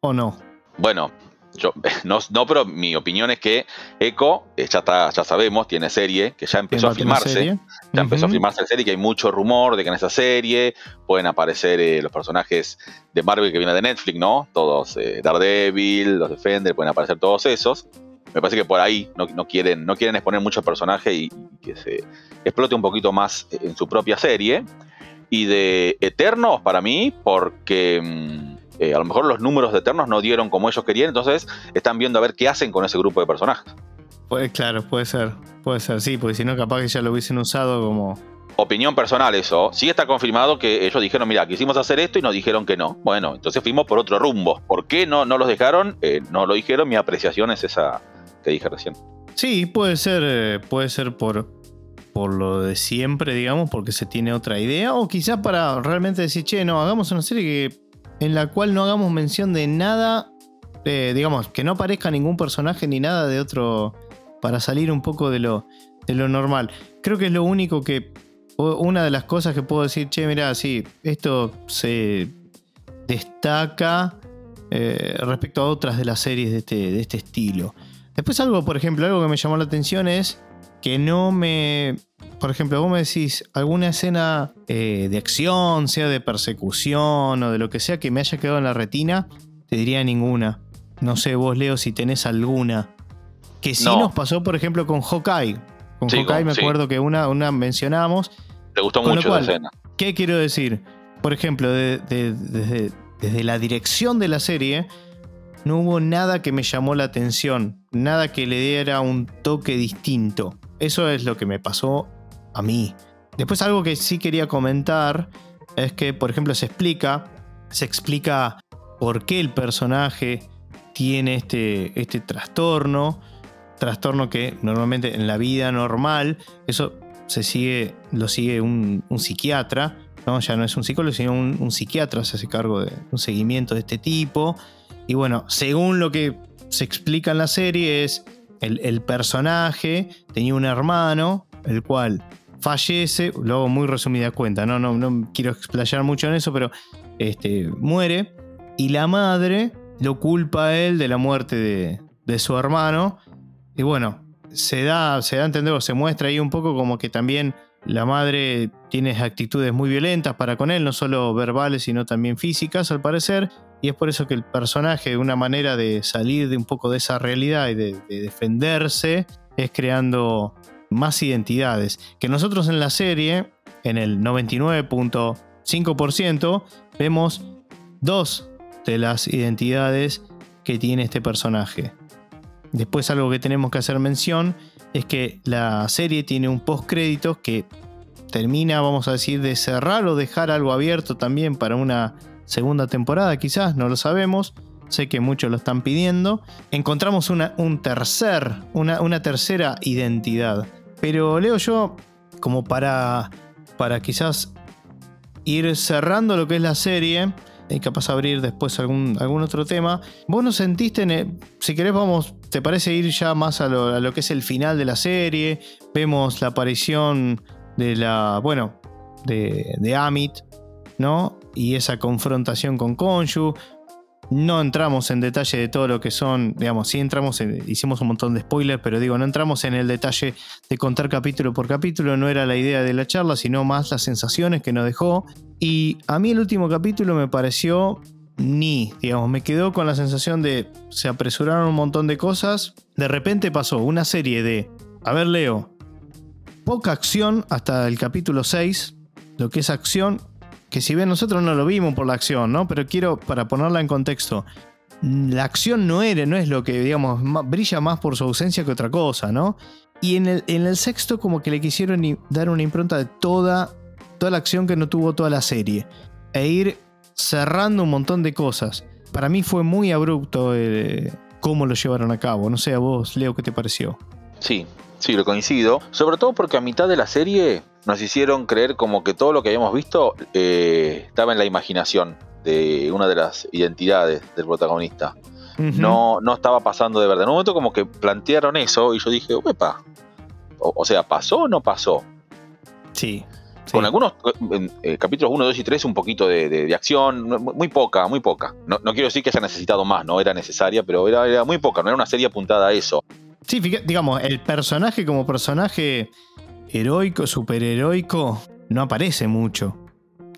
¿O no? Bueno, yo, no, no, pero mi opinión es que Echo, eh, ya, está, ya sabemos, tiene serie, que ya empezó a filmarse. Ya empezó a filmarse la serie, que hay mucho rumor de que en esa serie pueden aparecer eh, los personajes de Marvel que viene de Netflix, ¿no? Todos, eh, Daredevil, los Defender, pueden aparecer todos esos. Me parece que por ahí no, quieren, no quieren exponer muchos personajes y, que se explote un poquito más en su propia serie. Y de Eternos, para mí, porque... Mm, eh, a lo mejor los números de Eternos no dieron como ellos querían, entonces están viendo a ver qué hacen con ese grupo de personajes. Pues claro, puede ser, puede ser, sí, porque si no, capaz que ya lo hubiesen usado como. Opinión personal, eso. Sí está confirmado que ellos dijeron, mira, quisimos hacer esto y nos dijeron que no. Bueno, entonces fuimos por otro rumbo. ¿Por qué no, no los dejaron? Eh, no lo dijeron, mi apreciación es esa dije recién. Sí, puede ser, eh, puede ser por, por lo de siempre, digamos, porque se tiene otra idea, o quizás para realmente decir, che, no, hagamos una serie que en la cual no hagamos mención de nada, eh, digamos, que no aparezca ningún personaje ni nada de otro, para salir un poco de lo, de lo normal. Creo que es lo único que, una de las cosas que puedo decir, che, mira, sí, esto se destaca eh, respecto a otras de las series de este, de este estilo. Después algo, por ejemplo, algo que me llamó la atención es que no me por ejemplo, vos me decís alguna escena eh, de acción, sea de persecución o de lo que sea que me haya quedado en la retina, te diría ninguna. No sé, vos Leo, si tenés alguna. Que sí nos pasó, por ejemplo, con Hawkeye. Con Hawkeye me acuerdo que una, una mencionábamos. Te gustó mucho la escena. ¿Qué quiero decir? Por ejemplo, desde, desde la dirección de la serie, no hubo nada que me llamó la atención, nada que le diera un toque distinto. Eso es lo que me pasó a mí. Después algo que sí quería comentar es que, por ejemplo, se explica, se explica por qué el personaje tiene este, este trastorno, trastorno que normalmente en la vida normal, eso se sigue, lo sigue un, psiquiatra, ¿no? ya no es un psicólogo, sino un, psiquiatra se hace cargo de un seguimiento de este tipo. Y bueno, según lo que se explica en la serie es, el, personaje tenía un hermano, el cual fallece, luego muy resumida cuenta, no, no, no quiero explayar mucho en eso, pero este, muere. y la madre lo culpa a él de la muerte de, de su hermano. Y bueno, se da, se da a entender o se muestra ahí un poco como que también la madre tiene actitudes muy violentas para con él, no solo verbales, sino también físicas, al parecer. Y es por eso que el personaje, una manera de salir de un poco de esa realidad y de, de defenderse, es creando más identidades. Que nosotros en la serie, en el 99.5%, vemos dos de las identidades que tiene este personaje. Después algo que tenemos que hacer mención es que la serie tiene un post créditos que termina, vamos a decir, de cerrar o dejar algo abierto también para una segunda temporada, quizás, no lo sabemos. Sé que muchos lo están pidiendo. Encontramos una, un tercer, una, una tercera identidad. Pero leo yo, como para, para quizás ir cerrando lo que es la serie, y capaz abrir después algún, algún otro tema. ¿Vos no sentiste, en si querés vamos, ¿te parece ir ya más a lo, a lo, que es el final de la serie? Vemos la aparición de la, bueno, de, de Amit, ¿no? Y esa confrontación con Konshu. No entramos en detalle de todo lo que son, digamos, sí entramos, en, hicimos un montón de spoilers, pero digo, no entramos en el detalle de contar capítulo por capítulo, no era la idea de la charla, sino más las sensaciones que nos dejó. Y a mí el último capítulo me pareció ni, digamos, me quedó con la sensación de se apresuraron un montón de cosas, de repente pasó una serie de, a ver Leo, poca acción hasta el capítulo 6, lo que es acción, que si bien nosotros no lo vimos por la acción, ¿no? Pero quiero, para ponerla en contexto, la acción no, era, no es lo que, digamos, brilla más por su ausencia que otra cosa, ¿no? Y en el, en el sexto como que le quisieron dar una impronta de toda, toda la acción que no tuvo toda la serie. E ir cerrando un montón de cosas. Para mí fue muy abrupto eh, cómo lo llevaron a cabo. No sé a vos, Leo, ¿qué te pareció? Sí, sí, lo coincido. Sobre todo porque a mitad de la serie nos hicieron creer como que todo lo que habíamos visto eh, estaba en la imaginación de una de las identidades del protagonista. Uh -huh. no, no estaba pasando de verdad. En un momento como que plantearon eso y yo dije, uepa. O, o sea, ¿pasó o no pasó? Sí. Sí. Con algunos eh, capítulos 1, 2 y 3 un poquito de, de, de acción, muy poca, muy poca. No, no, quiero decir que haya necesitado más, no era necesaria, pero era, era, muy poca, no era una serie apuntada a eso. Sí, digamos, el personaje como personaje heroico, superheroico, no aparece mucho.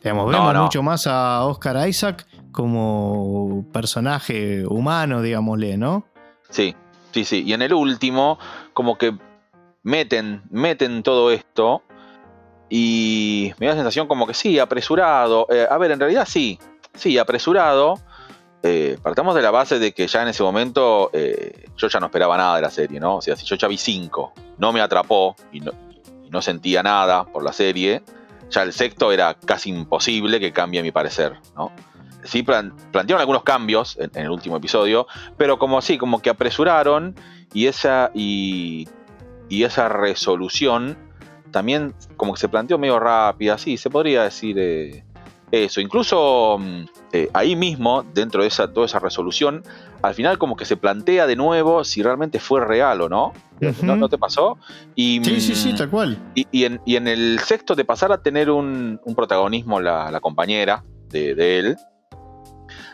Digamos, vemos no, no. mucho más a Oscar Isaac como personaje humano, digámosle, ¿no? Sí, sí, sí. Y en el último, como que meten, meten todo esto y me da la sensación como que sí, apresurado. Eh, a ver, en realidad sí, sí, apresurado. Eh, partamos de la base de que ya en ese momento eh, yo ya no esperaba nada de la serie, ¿no? O sea, si yo ya vi 5, no me atrapó y no, no, sentía nada por la serie, ya el sexto era casi imposible que cambie mi parecer, ¿no? Sí plan, plantearon algunos cambios en, el último episodio, pero como sí, como que apresuraron y esa, y, y esa resolución también como que se planteó medio rápida, sí, se podría decir eh, eso. Incluso mm, eh, ahí mismo, dentro de esa, toda esa resolución, al final como que se plantea de nuevo si realmente fue real o no. Uh -huh. ¿No, ¿No, te pasó? Y, sí, sí, sí, tal cual. Y, y, en, y, en, el sexto de pasar a tener un, un protagonismo la, la compañera de, de, él,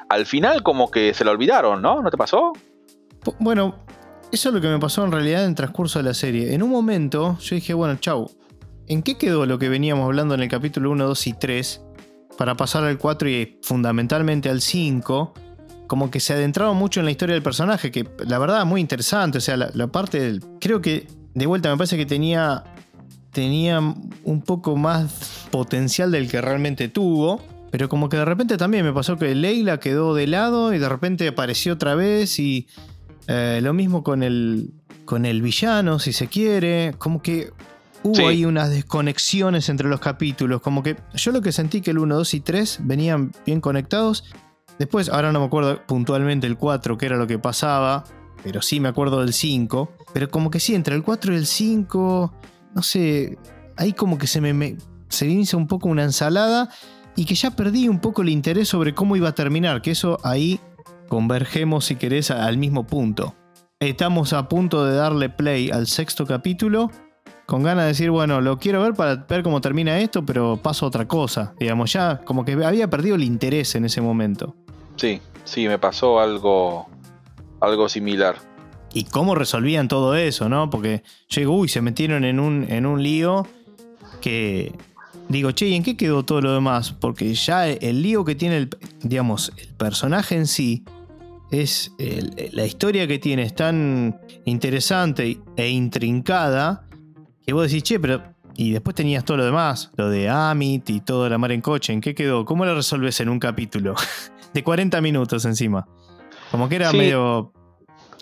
al final como que se lo olvidaron, ¿no? ¿No te pasó? Bueno, eso es lo que me pasó en realidad en el transcurso de la serie. En un momento yo dije, bueno, chau, ¿En qué quedó lo que veníamos hablando en el capítulo 1, 2 y 3? Para pasar al 4 y fundamentalmente al 5, como que se adentraba mucho en la historia del personaje, que la verdad muy interesante. O sea, la, la parte del. Creo que de vuelta me parece que tenía. Tenía un poco más potencial del que realmente tuvo. Pero como que de repente también me pasó que Leila quedó de lado y de repente apareció otra vez. Y eh, lo mismo con el. Con el villano, si se quiere. Como que hubo sí. ahí unas desconexiones entre los capítulos. Como que yo lo que sentí que el 1, 2 y 3 venían bien conectados. Después, ahora no me acuerdo puntualmente el 4, que era lo que pasaba. Pero sí me acuerdo del 5. Pero como que sí, entre el 4 y el 5. No sé. Ahí como que se me, me se hizo un poco una ensalada. Y que ya perdí un poco el interés sobre cómo iba a terminar. Que eso ahí convergemos, si querés, al mismo punto. Estamos a punto de darle play al sexto capítulo con ganas de decir, bueno, lo quiero ver para ver cómo termina esto, pero paso a otra cosa. Digamos, ya como que había perdido el interés en ese momento. Sí, Sí, me pasó algo, algo similar. Y cómo resolvían todo eso, ¿no? Porque llegó, uy, se metieron en un, en un lío que digo, che, ¿y en qué quedó todo lo demás? Porque ya el lío que tiene el, digamos, el personaje en sí es la historia que tiene es tan interesante e intrincada que vos decís, che, pero y después tenías todo lo demás, lo de Amit y todo la mar en coche, ¿en qué quedó? ¿Cómo lo resolves en un capítulo? de 40 minutos encima. Como que era medio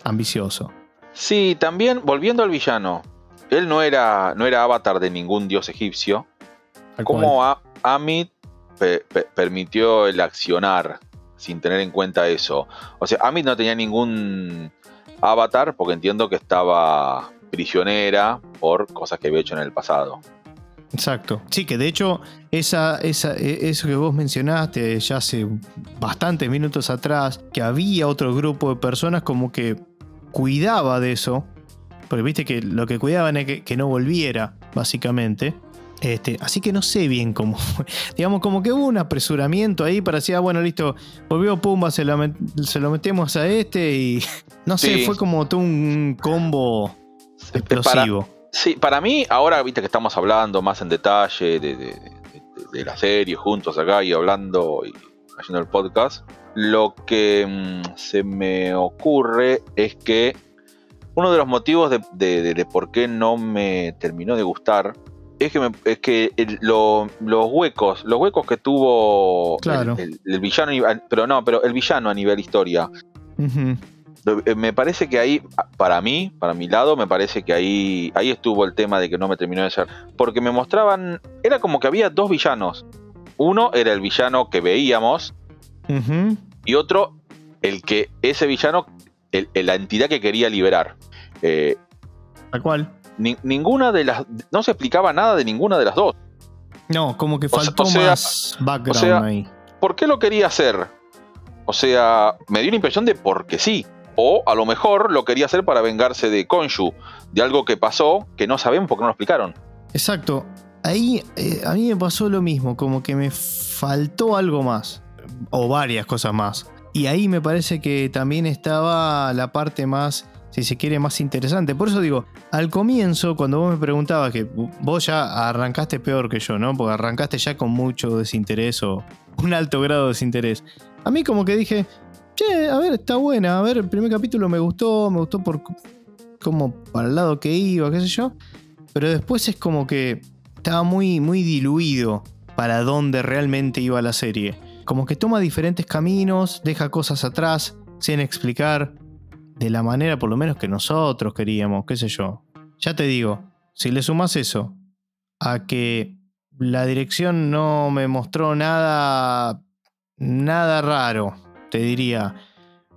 ambicioso. Sí, también volviendo al villano, él no era, no era avatar de ningún dios egipcio. ¿Cómo Amit permitió el accionar sin tener en cuenta eso? O sea, Amit no tenía ningún avatar porque entiendo que estaba prisionera por cosas que había hecho en el pasado. Exacto. Sí, que de hecho, esa, esa, e, eso que vos mencionaste ya hace bastantes minutos atrás, que había otro grupo de personas como que cuidaba de eso, porque viste que lo que cuidaban es que, que no volviera, básicamente. Este, así que no sé bien cómo Digamos, como que hubo un apresuramiento ahí para decir, ah, bueno, listo, volvió Pumba, se lo, metemos a este y. No sé, fue como todo un combo explosivo. Sí, para mí, ahora viste que estamos hablando más en detalle de, la serie juntos acá y hablando y haciendo el podcast. Lo que mm, se me ocurre es que uno de los motivos de por qué no me terminó de gustar es que, es que los huecos, los huecos que tuvo el, villano, pero no, pero el villano a nivel historia. Me parece que ahí, para mí, para mi lado, me parece que ahí, ahí estuvo el tema de que no me terminó de ser. Porque me mostraban, era como que había dos villanos. Uno era el villano que veíamos y otro el que ese villano, la entidad que quería liberar. Eh, ¿A cuál? ninguna de las. No se explicaba nada de ninguna de las dos. No, como que faltó más background ahí. ¿Por qué lo quería hacer? O sea, me dio la impresión de porque sí. O a lo mejor lo quería hacer para vengarse de Konshu, de algo que pasó que no sabemos porque no lo explicaron. Exacto. Ahí eh, a mí me pasó lo mismo, como que me faltó algo más. O varias cosas más. Y ahí me parece que también estaba la parte más si se quiere, más interesante. Por eso digo, al comienzo, cuando vos me preguntabas que vos ya arrancaste peor que yo, ¿no? Porque arrancaste ya con mucho desinterés o un alto grado de desinterés. A mí como que dije, che, a ver, está buena, a ver, el primer capítulo me gustó, me gustó por como para el lado que iba, qué sé yo. Pero después es como que estaba muy, muy diluido para dónde realmente iba la serie. Como que toma diferentes caminos, deja cosas atrás, sin explicar de la manera por lo menos que nosotros queríamos, qué sé yo. Ya te digo, si le sumas eso a que la dirección no me mostró nada nada raro, te diría.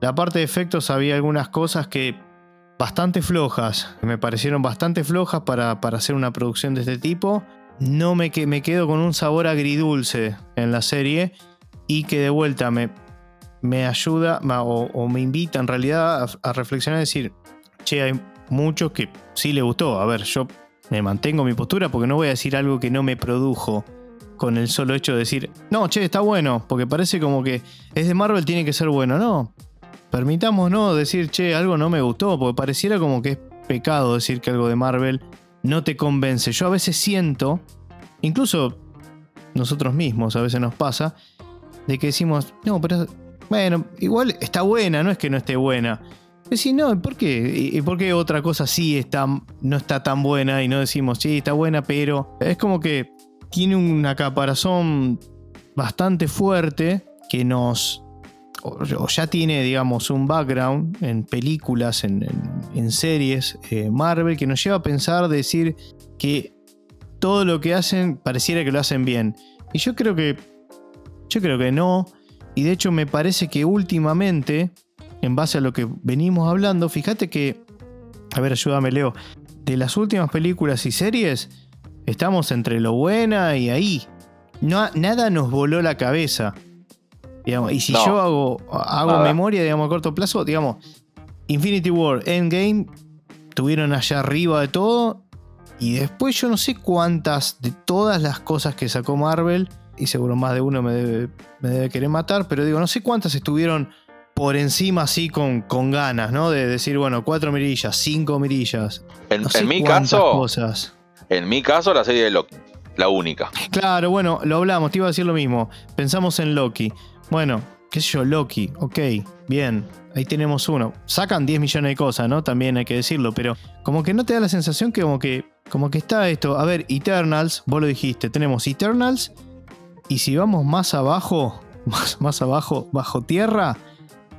La parte de efectos había algunas cosas que bastante flojas, me parecieron bastante flojas para, para hacer una producción de este tipo. No me, me quedo con un sabor agridulce en la serie y que de vuelta me, me ayuda o, me invita en realidad a, reflexionar y decir, che, hay muchos que sí le gustó. A ver, yo me mantengo mi postura porque no voy a decir algo que no me produjo con el solo hecho de decir, no, che, está bueno, porque parece como que es de Marvel, tiene que ser bueno. No, permitamos no decir, che, algo no me gustó, porque pareciera como que es pecado decir que algo de Marvel no te convence. Yo a veces siento, incluso nosotros mismos a veces nos pasa, de que decimos, no, pero bueno, igual está buena, no es que no esté buena. Decir, no, ¿por qué? ¿Y por qué otra cosa sí está, no está tan buena y no decimos, sí, está buena, pero es como que tiene una caparazón bastante fuerte que nos, o, ya tiene, digamos, un background en películas, en, series eh, Marvel, que nos lleva a pensar, decir que todo lo que hacen pareciera que lo hacen bien. Y yo creo que, yo creo que no. Y de hecho me parece que últimamente, en base a lo que venimos hablando, fíjate que, a ver, ayúdame Leo, de las últimas películas y series, estamos entre lo buena y ahí. No, nada nos voló la cabeza. Digamos, y si yo hago, hago memoria, digamos, a corto plazo, digamos, Infinity War, Endgame, tuvieron allá arriba de todo. Y después yo no sé cuántas de todas las cosas que sacó Marvel y seguro más de uno me debe, querer matar, pero digo, no sé cuántas estuvieron por encima así con, con ganas, ¿no? De decir, bueno, cuatro mirillas, cinco mirillas. En, no sé en mi caso, cosas. En mi caso, la serie de Loki. La única. Claro, bueno, lo hablamos, te iba a decir lo mismo. Pensamos en Loki. Bueno, qué sé yo, Loki, ok, bien, ahí tenemos uno. Sacan 10 millones de cosas, ¿no? También hay que decirlo, pero como que no te da la sensación que como que, como que está esto. A ver, Eternals, vos lo dijiste, tenemos Eternals, y si vamos más abajo, más, más abajo, bajo tierra,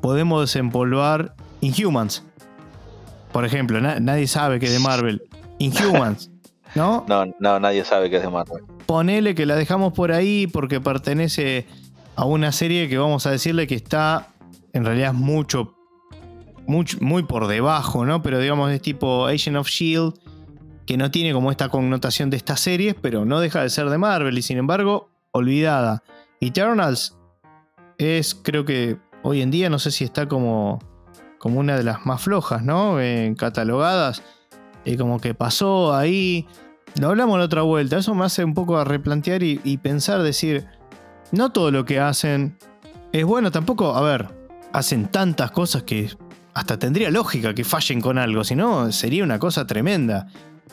podemos desempolvar Inhumans. Por ejemplo, na- nadie sabe que es de Marvel. Inhumans, ¿no? No, no, nadie sabe que es de Marvel. ponele que la dejamos por ahí porque pertenece a una serie que vamos a decirle que está en realidad mucho, mucho muy por debajo, ¿no? Pero digamos es tipo Agent of Shield, que no tiene como esta connotación de estas series, pero no deja de ser de Marvel y sin embargo olvidada. Eternals es, creo que hoy en día no sé si está como como una de las más flojas, ¿no? En catalogadas. Y como que pasó ahí. Lo hablamos la otra vuelta. Eso me hace un poco a replantear y, y pensar, decir, no todo lo que hacen es bueno. Tampoco, a ver, hacen tantas cosas que hasta tendría lógica que fallen con algo. Si no, sería una cosa tremenda.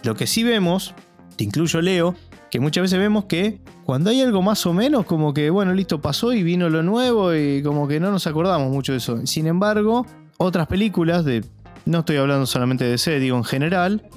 Lo que sí vemos, te incluyo Leo, que muchas veces vemos que cuando hay algo más o menos, como que, bueno, listo, pasó y vino lo nuevo y como que no nos acordamos mucho de eso. Sin embargo, otras películas de... No estoy hablando solamente de DC, digo en general,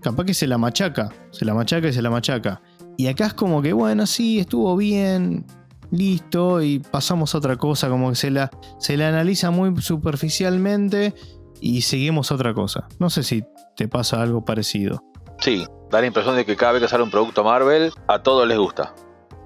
capaz que se la machaca, se la machaca y se la machaca. Y acá es como que, bueno, sí, estuvo bien, listo, y pasamos a otra cosa, como que se la, se la analiza muy superficialmente y seguimos a otra cosa. No sé si te pasa algo parecido. Sí, da la impresión de que cada vez que sale un producto Marvel, a todos les gusta.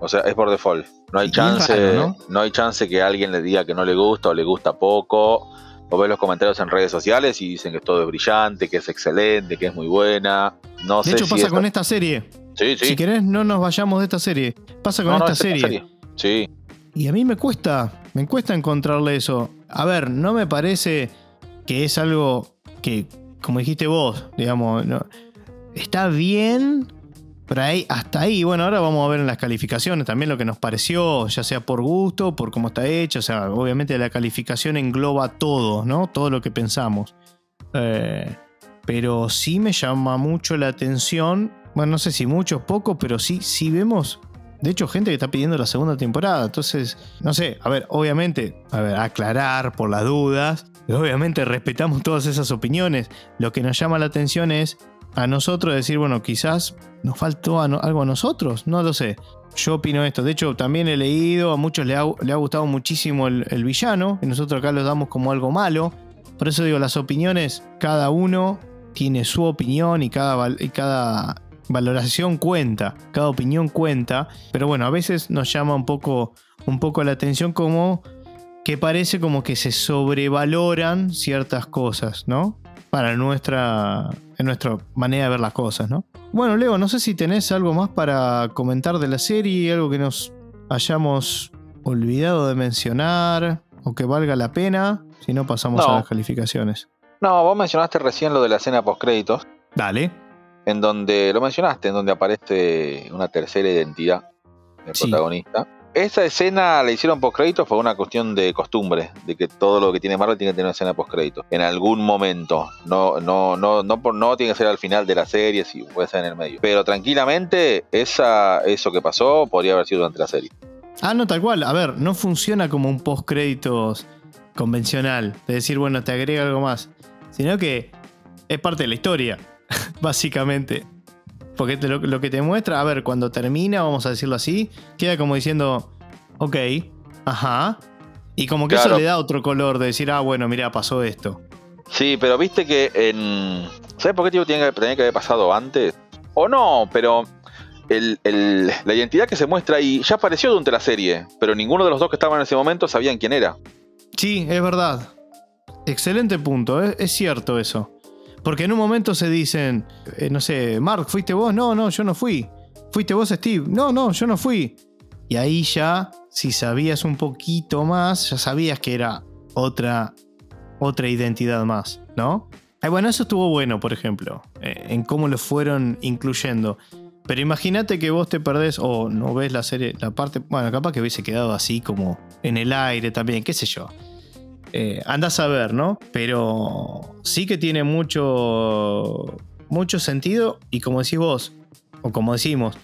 O sea, es por default. No hay chance, raro, ¿no? ¿no? hay chance que alguien le diga que no le gusta o le gusta poco. O ves los comentarios en redes sociales y dicen que todo es brillante, que es excelente, que es muy buena. No De sé hecho, si pasa esta- con esta serie. Sí, sí. Si querés, no nos vayamos de esta serie. Pasa con No, no, esta es serie. Sí, Y a mí me cuesta, me cuesta encontrarle eso. A ver, no me parece que es algo que, como dijiste vos, digamos, no- está bien, pero ahí, hasta ahí. Bueno, ahora vamos a ver en las calificaciones también lo que nos pareció, ya sea por gusto, por cómo está hecho. O sea, obviamente la calificación engloba todo, ¿no? Todo lo que pensamos. Eh, pero sí me llama mucho la atención. Bueno, no sé si mucho, poco, pero sí, sí vemos de hecho, gente que está pidiendo la segunda temporada. Entonces, no sé, a ver, obviamente, a ver, aclarar por las dudas. Obviamente respetamos todas esas opiniones. Lo que nos llama la atención es a nosotros decir, bueno, quizás nos faltó algo a nosotros. No lo sé. Yo opino esto. De hecho, también he leído, a muchos le ha, gustado muchísimo el, villano. Y nosotros acá lo damos como algo malo. Por eso digo, las opiniones, cada uno tiene su opinión y cada, y cada valoración cuenta, cada opinión cuenta, pero bueno, a veces nos llama un poco, un poco la atención como que parece como que se sobrevaloran ciertas cosas, ¿no? Para nuestra, en nuestra manera de ver las cosas, ¿no? Bueno, Leo, no sé si tenés algo más para comentar de la serie, algo que nos hayamos olvidado de mencionar o que valga la pena, si no pasamos No. a las calificaciones. No, vos mencionaste recién lo de la escena post créditos, Dale. en donde lo mencionaste, en donde aparece una tercera identidad del Sí. protagonista. Esa escena la hicieron post créditos por una cuestión de costumbre, de que todo lo que tiene Marvel tiene que tener una escena post créditos. En algún momento. No, no, no, no, por, no tiene que ser al final de la serie, sí, puede ser en el medio. Pero tranquilamente, esa, eso que pasó podría haber sido durante la serie. Ah, no, tal cual. A ver, no funciona como un post créditos convencional. De decir, bueno, te agrega algo más. Sino que es parte de la historia, básicamente. Porque lo, lo que te muestra, a ver, cuando termina, vamos a decirlo así, queda como diciendo, ok, ajá. Y como que Claro. eso le da otro color de decir, ah, bueno, mira, pasó esto. Sí, pero viste que en. ¿Sabes por qué tipo tenía que, tenía que haber pasado antes? O no, pero el- el- la identidad que se muestra ahí ya apareció durante la serie, pero ninguno de los dos que estaban en ese momento sabían quién era. Sí, es verdad. Excelente punto, es cierto eso. Porque en un momento se dicen, eh, no sé, Mark, ¿fuiste vos? No, no, yo no fui. ¿Fuiste vos, Steve? No, no, yo no fui. Y ahí ya, si sabías un poquito más, ya sabías que era otra, otra identidad más, ¿no? Ay, bueno, eso estuvo bueno, por ejemplo, eh, en cómo lo fueron incluyendo. Pero imagínate que vos te perdés o no ves la serie, la parte. Bueno, capaz que hubiese quedado así como en el aire también, qué sé yo. Eh, andás a ver, ¿no? Pero sí que tiene mucho, mucho sentido y como decís vos, o como decimos,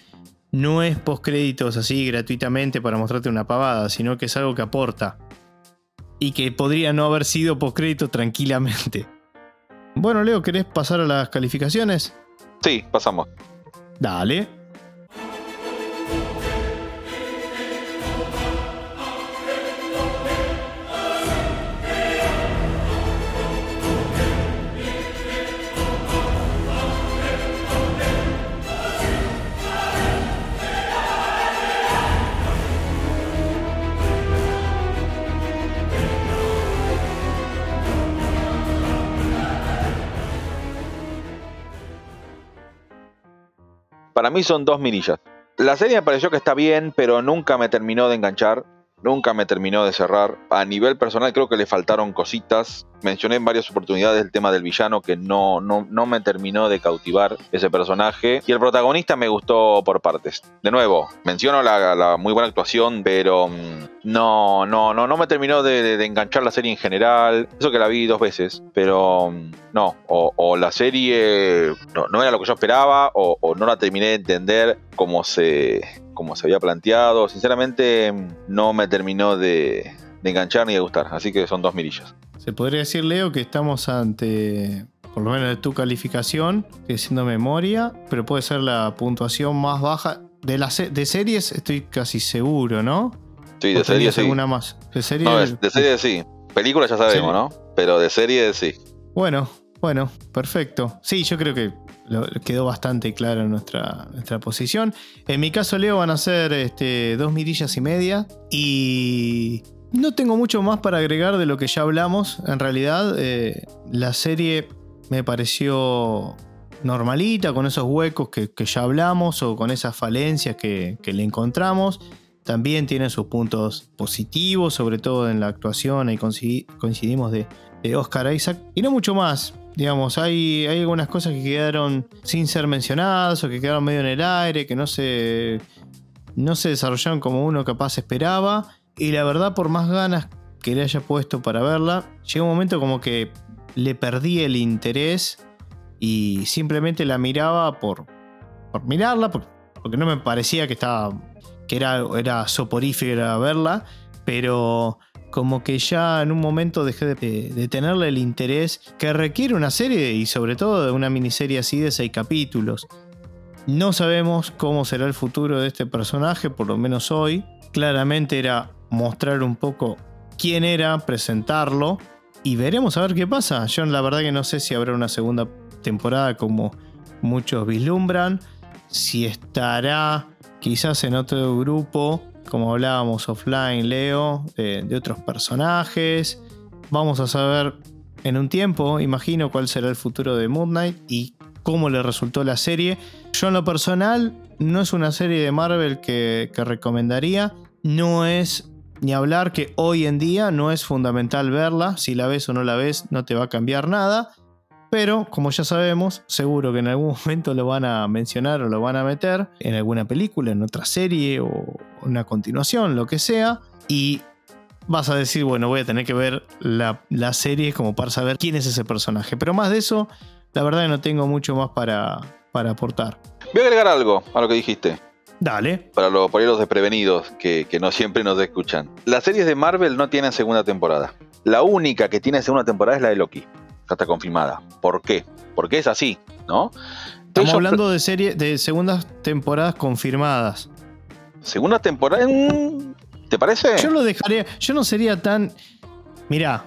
no es postcréditos así gratuitamente para mostrarte una pavada, sino que es algo que aporta. Y que podría no haber sido postcrédito tranquilamente. Bueno, Leo, ¿querés pasar a las calificaciones? Sí, pasamos. Dale. Para mí son dos mirillas. La serie me pareció que está bien, pero nunca me terminó de enganchar. Nunca me terminó de cerrar. A nivel personal creo que le faltaron cositas. Mencioné en varias oportunidades el tema del villano que no, no, no me terminó de cautivar ese personaje. Y el protagonista me gustó por partes. De nuevo, menciono la, la muy buena actuación, pero mm, no, no, no, no me terminó de, enganchar la serie en general. Eso que la vi dos veces, pero mm, no. O, o la serie no, no era lo que yo esperaba, o, o no la terminé de entender como se, como se había planteado. Sinceramente, no me terminó de, de enganchar ni de gustar. Así que son dos mirillas. Se podría decir, Leo, que estamos ante, por lo menos de tu calificación, estoy haciendo memoria, pero puede ser la puntuación más baja. De, las de series estoy casi seguro, ¿no? Sí, ¿O de serie tenías sí. alguna más? De serie, No, de, de serie sí. Película ya sabemos. ¿no? Pero de serie sí. Bueno, bueno, perfecto. Sí, yo creo que quedó bastante claro nuestra, nuestra posición. En mi caso, Leo, van a ser este, dos mirillas y media. Y no tengo mucho más para agregar de lo que ya hablamos. En realidad, eh, la serie me pareció normalita, con esos huecos que, que ya hablamos o con esas falencias que, que le encontramos. También tiene sus puntos positivos, sobre todo en la actuación, coincidi- coincidimos de, de Oscar Isaac. Y no mucho más. Digamos, hay, hay algunas cosas que quedaron sin ser mencionadas o que quedaron medio en el aire, que no se, no se desarrollaron como uno capaz esperaba. Y la verdad, por más ganas que le haya puesto para verla, llega un momento como que le perdí el interés y simplemente la miraba por, por mirarla, por- porque no me parecía que estaba que era, era soporífera verla, pero como que ya en un momento dejé de, tenerle el interés que requiere una serie y sobre todo de una miniserie así de seis capítulos. No sabemos cómo será el futuro de este personaje, por lo menos hoy. Claramente era mostrar un poco quién era, presentarlo y veremos a ver qué pasa. Yo la verdad que no sé si habrá una segunda temporada como muchos vislumbran, si estará quizás en otro grupo, como hablábamos offline, Leo, de, otros personajes. Vamos a saber en un tiempo, imagino, cuál será el futuro de Moon Knight y cómo le resultó la serie. Yo en lo personal, no es una serie de Marvel que recomendaría. No es ni hablar que hoy en día no es fundamental verla. Si la ves o no la ves, no te va a cambiar nada. Pero, como ya sabemos, seguro que en algún momento lo van a mencionar o lo van a meter en alguna película, en otra serie o una continuación, lo que sea. Y vas a decir, bueno, voy a tener que ver la, la serie como para saber quién es ese personaje. Pero más de eso, la verdad que no tengo mucho más para, para aportar. Voy a agregar algo a lo que dijiste. Dale. Para los, por ahí los desprevenidos que, que no siempre nos escuchan. Las series de Marvel no tienen segunda temporada. La única que tiene segunda temporada es la de Loki. Ya está confirmada. ¿Por qué? Porque es así, ¿no? Estamos Ellos- hablando de serie, de segundas temporadas confirmadas. Segunda temporada. mm, ¿Te parece? Yo lo dejaría. Yo no sería tan. Mirá.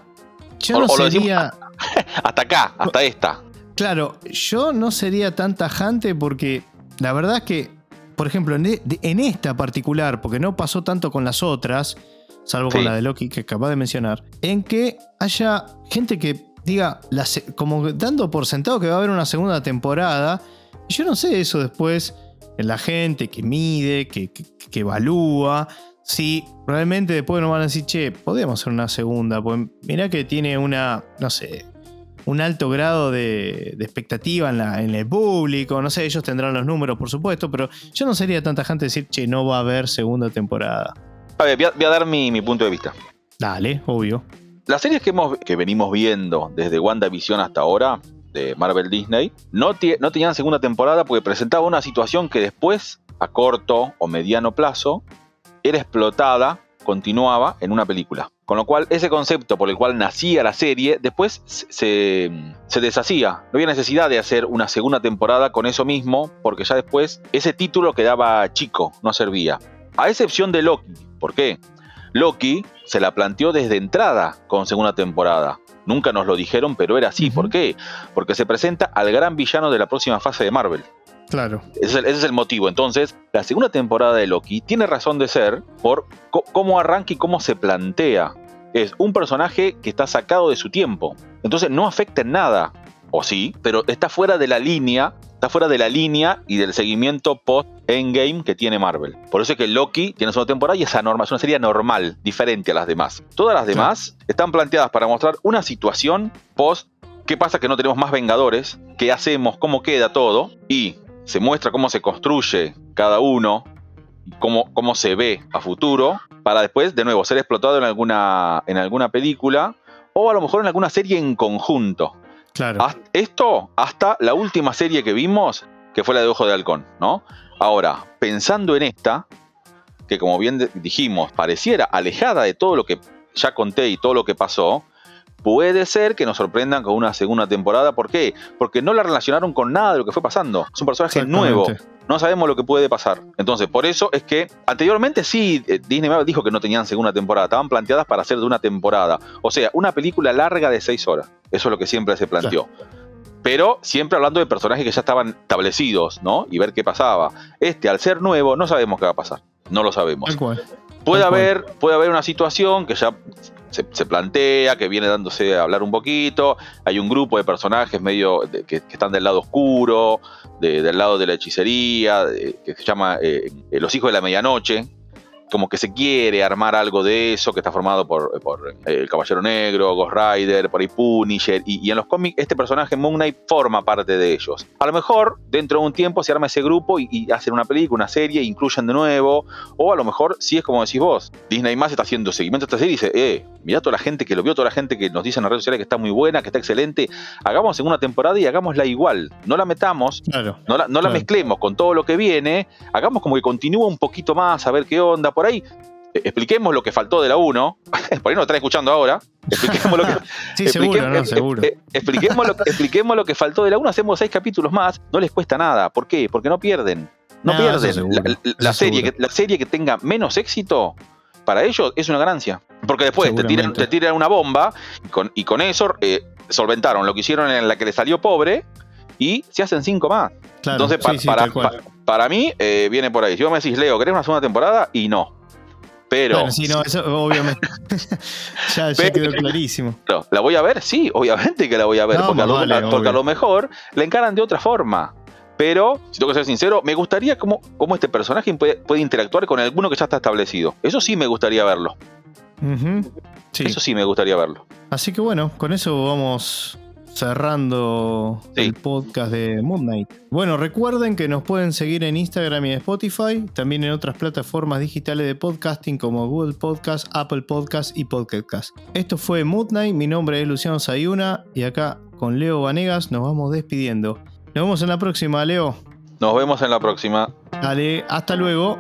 Yo O- no o lo decimos- sería. Hasta acá, hasta esta. Claro, yo no sería tan tajante porque la verdad es que, por ejemplo, en, e- en esta particular, porque no pasó tanto con las otras, salvo con la de Loki que acabas de mencionar, en que haya gente que diga, la como dando por sentado que va a haber una segunda temporada, y yo no sé eso después en la gente que mide, que, que- que evalúa, si realmente después nos van a decir, che, podemos hacer una segunda, pues mirá que tiene una, no sé, un alto grado de, de expectativa en, la- en el público. No sé, ellos tendrán los números, por supuesto, pero yo no sería tanta gente decir, che, no va a haber segunda temporada. A ver, voy a, voy a dar mi, mi punto de vista. Dale, obvio. Las series que, hemos, que venimos viendo desde WandaVision hasta ahora, de Marvel Disney, no, tenían segunda temporada porque presentaba una situación que después, a corto o mediano plazo, era explotada, continuaba en una película. Con lo cual, ese concepto por el cual nacía la serie, después se, se, deshacía. No había necesidad de hacer una segunda temporada con eso mismo, porque ya después ese título quedaba chico, no servía. A excepción de Loki. ¿Por qué? Loki se la planteó desde entrada con segunda temporada. Nunca nos lo dijeron, pero era así. ¿Por qué? Porque se presenta al gran villano de la próxima fase de Marvel. Claro. Ese es, el, motivo. Entonces, la segunda temporada de Loki tiene razón de ser por cómo arranca y cómo se plantea. Es un personaje que está sacado de su tiempo. Entonces no afecta en nada. O sí, pero está fuera de la línea. Está fuera de la línea y del seguimiento post-endgame que tiene Marvel. Por eso es que Loki tiene segunda temporada y es anormal, es una serie normal, diferente a las demás. Todas las demás están planteadas para mostrar una situación post ¿Qué pasa que no tenemos más Vengadores? ¿Qué hacemos? ¿Cómo queda todo? Y se muestra cómo se construye cada uno, cómo, cómo se ve a futuro, para después, de nuevo, ser explotado en alguna, en alguna película o a lo mejor en alguna serie en conjunto. Claro. Esto hasta la última serie que vimos, que fue la de Ojo de Halcón, ¿no? Ahora, pensando en esta, que como bien dijimos, pareciera alejada de todo lo que ya conté y todo lo que pasó, Puede ser que nos sorprendan con una segunda temporada. ¿Por qué? Porque no la relacionaron con nada de lo que fue pasando. Es un personaje nuevo. No sabemos lo que puede pasar. Entonces, por eso es que anteriormente sí, eh, Disney dijo que no tenían segunda temporada. Estaban planteadas para hacer de una temporada. O sea, una película larga de seis horas. Eso es lo que siempre se planteó. Pero siempre hablando de personajes que ya estaban establecidos, ¿no? Y ver qué pasaba. Este, al ser nuevo, no sabemos qué va a pasar. No lo sabemos. Puede haber, puede haber una situación que ya se, plantea, que viene dándose a hablar un poquito. Hay un grupo de personajes medio que, están del lado oscuro, del lado de la hechicería, que se llama eh, Los Hijos de la Medianoche, como que se quiere armar algo de eso, que está formado por, eh, el Caballero Negro, Ghost Rider, por ahí Punisher, y, en los cómics este personaje Moon Knight forma parte de ellos. A lo mejor dentro de un tiempo se arma ese grupo y, hacen una película, una serie, incluyen de nuevo, o a lo mejor si es como decís vos, Disney más está haciendo seguimiento a esta serie y dice, eh, mira toda la gente que lo vio, toda la gente que nos dice en las redes sociales que está muy buena, que está excelente, hagamos en una temporada y hagámosla igual, no la metamos, no, la, mezclemos con todo lo que viene, hagamos como que continúe un poquito más, a ver qué onda, por ahí. Eh, expliquemos lo que faltó de la 1, por ahí no están escuchando ahora, expliquemos lo que, sí, seguro, no, seguro. Eh, expliquemos, lo, expliquemos lo que faltó de la 1, hacemos seis capítulos más, no les cuesta nada, ¿por qué? Porque no pierden, no, pierden. La, serie que, la serie que tenga menos éxito, para ellos es una ganancia, porque después te tiran, te tiran una bomba y con, y con eso eh, solventaron lo que hicieron en la que le salió pobre y se hacen cinco más. Entonces, para, para, mí, viene por ahí. Si vos me decís, Leo, ¿querés una segunda temporada? Y no. Pero. Bueno, sí, no, eso obviamente. ya, quedó clarísimo. ¿La voy a ver? Sí, obviamente que la voy a ver. porque, a lo, mejor la encaran de otra forma. Pero, si tengo que ser sincero, me gustaría cómo, cómo este personaje puede, interactuar con alguno que ya está establecido. Eso sí me gustaría verlo. Eso sí me gustaría verlo. Así que bueno, con eso vamos cerrando el podcast de Moon Knight. Bueno, recuerden que nos pueden seguir en Instagram y en Spotify, también en otras plataformas digitales de podcasting como Google Podcast, Apple Podcast y Podcast. Esto fue Moon Knight, mi nombre es Luciano Sayuna y acá con Leo Vanegas nos vamos despidiendo. Nos vemos en la próxima, Leo. Nos vemos en la próxima. Dale, hasta luego.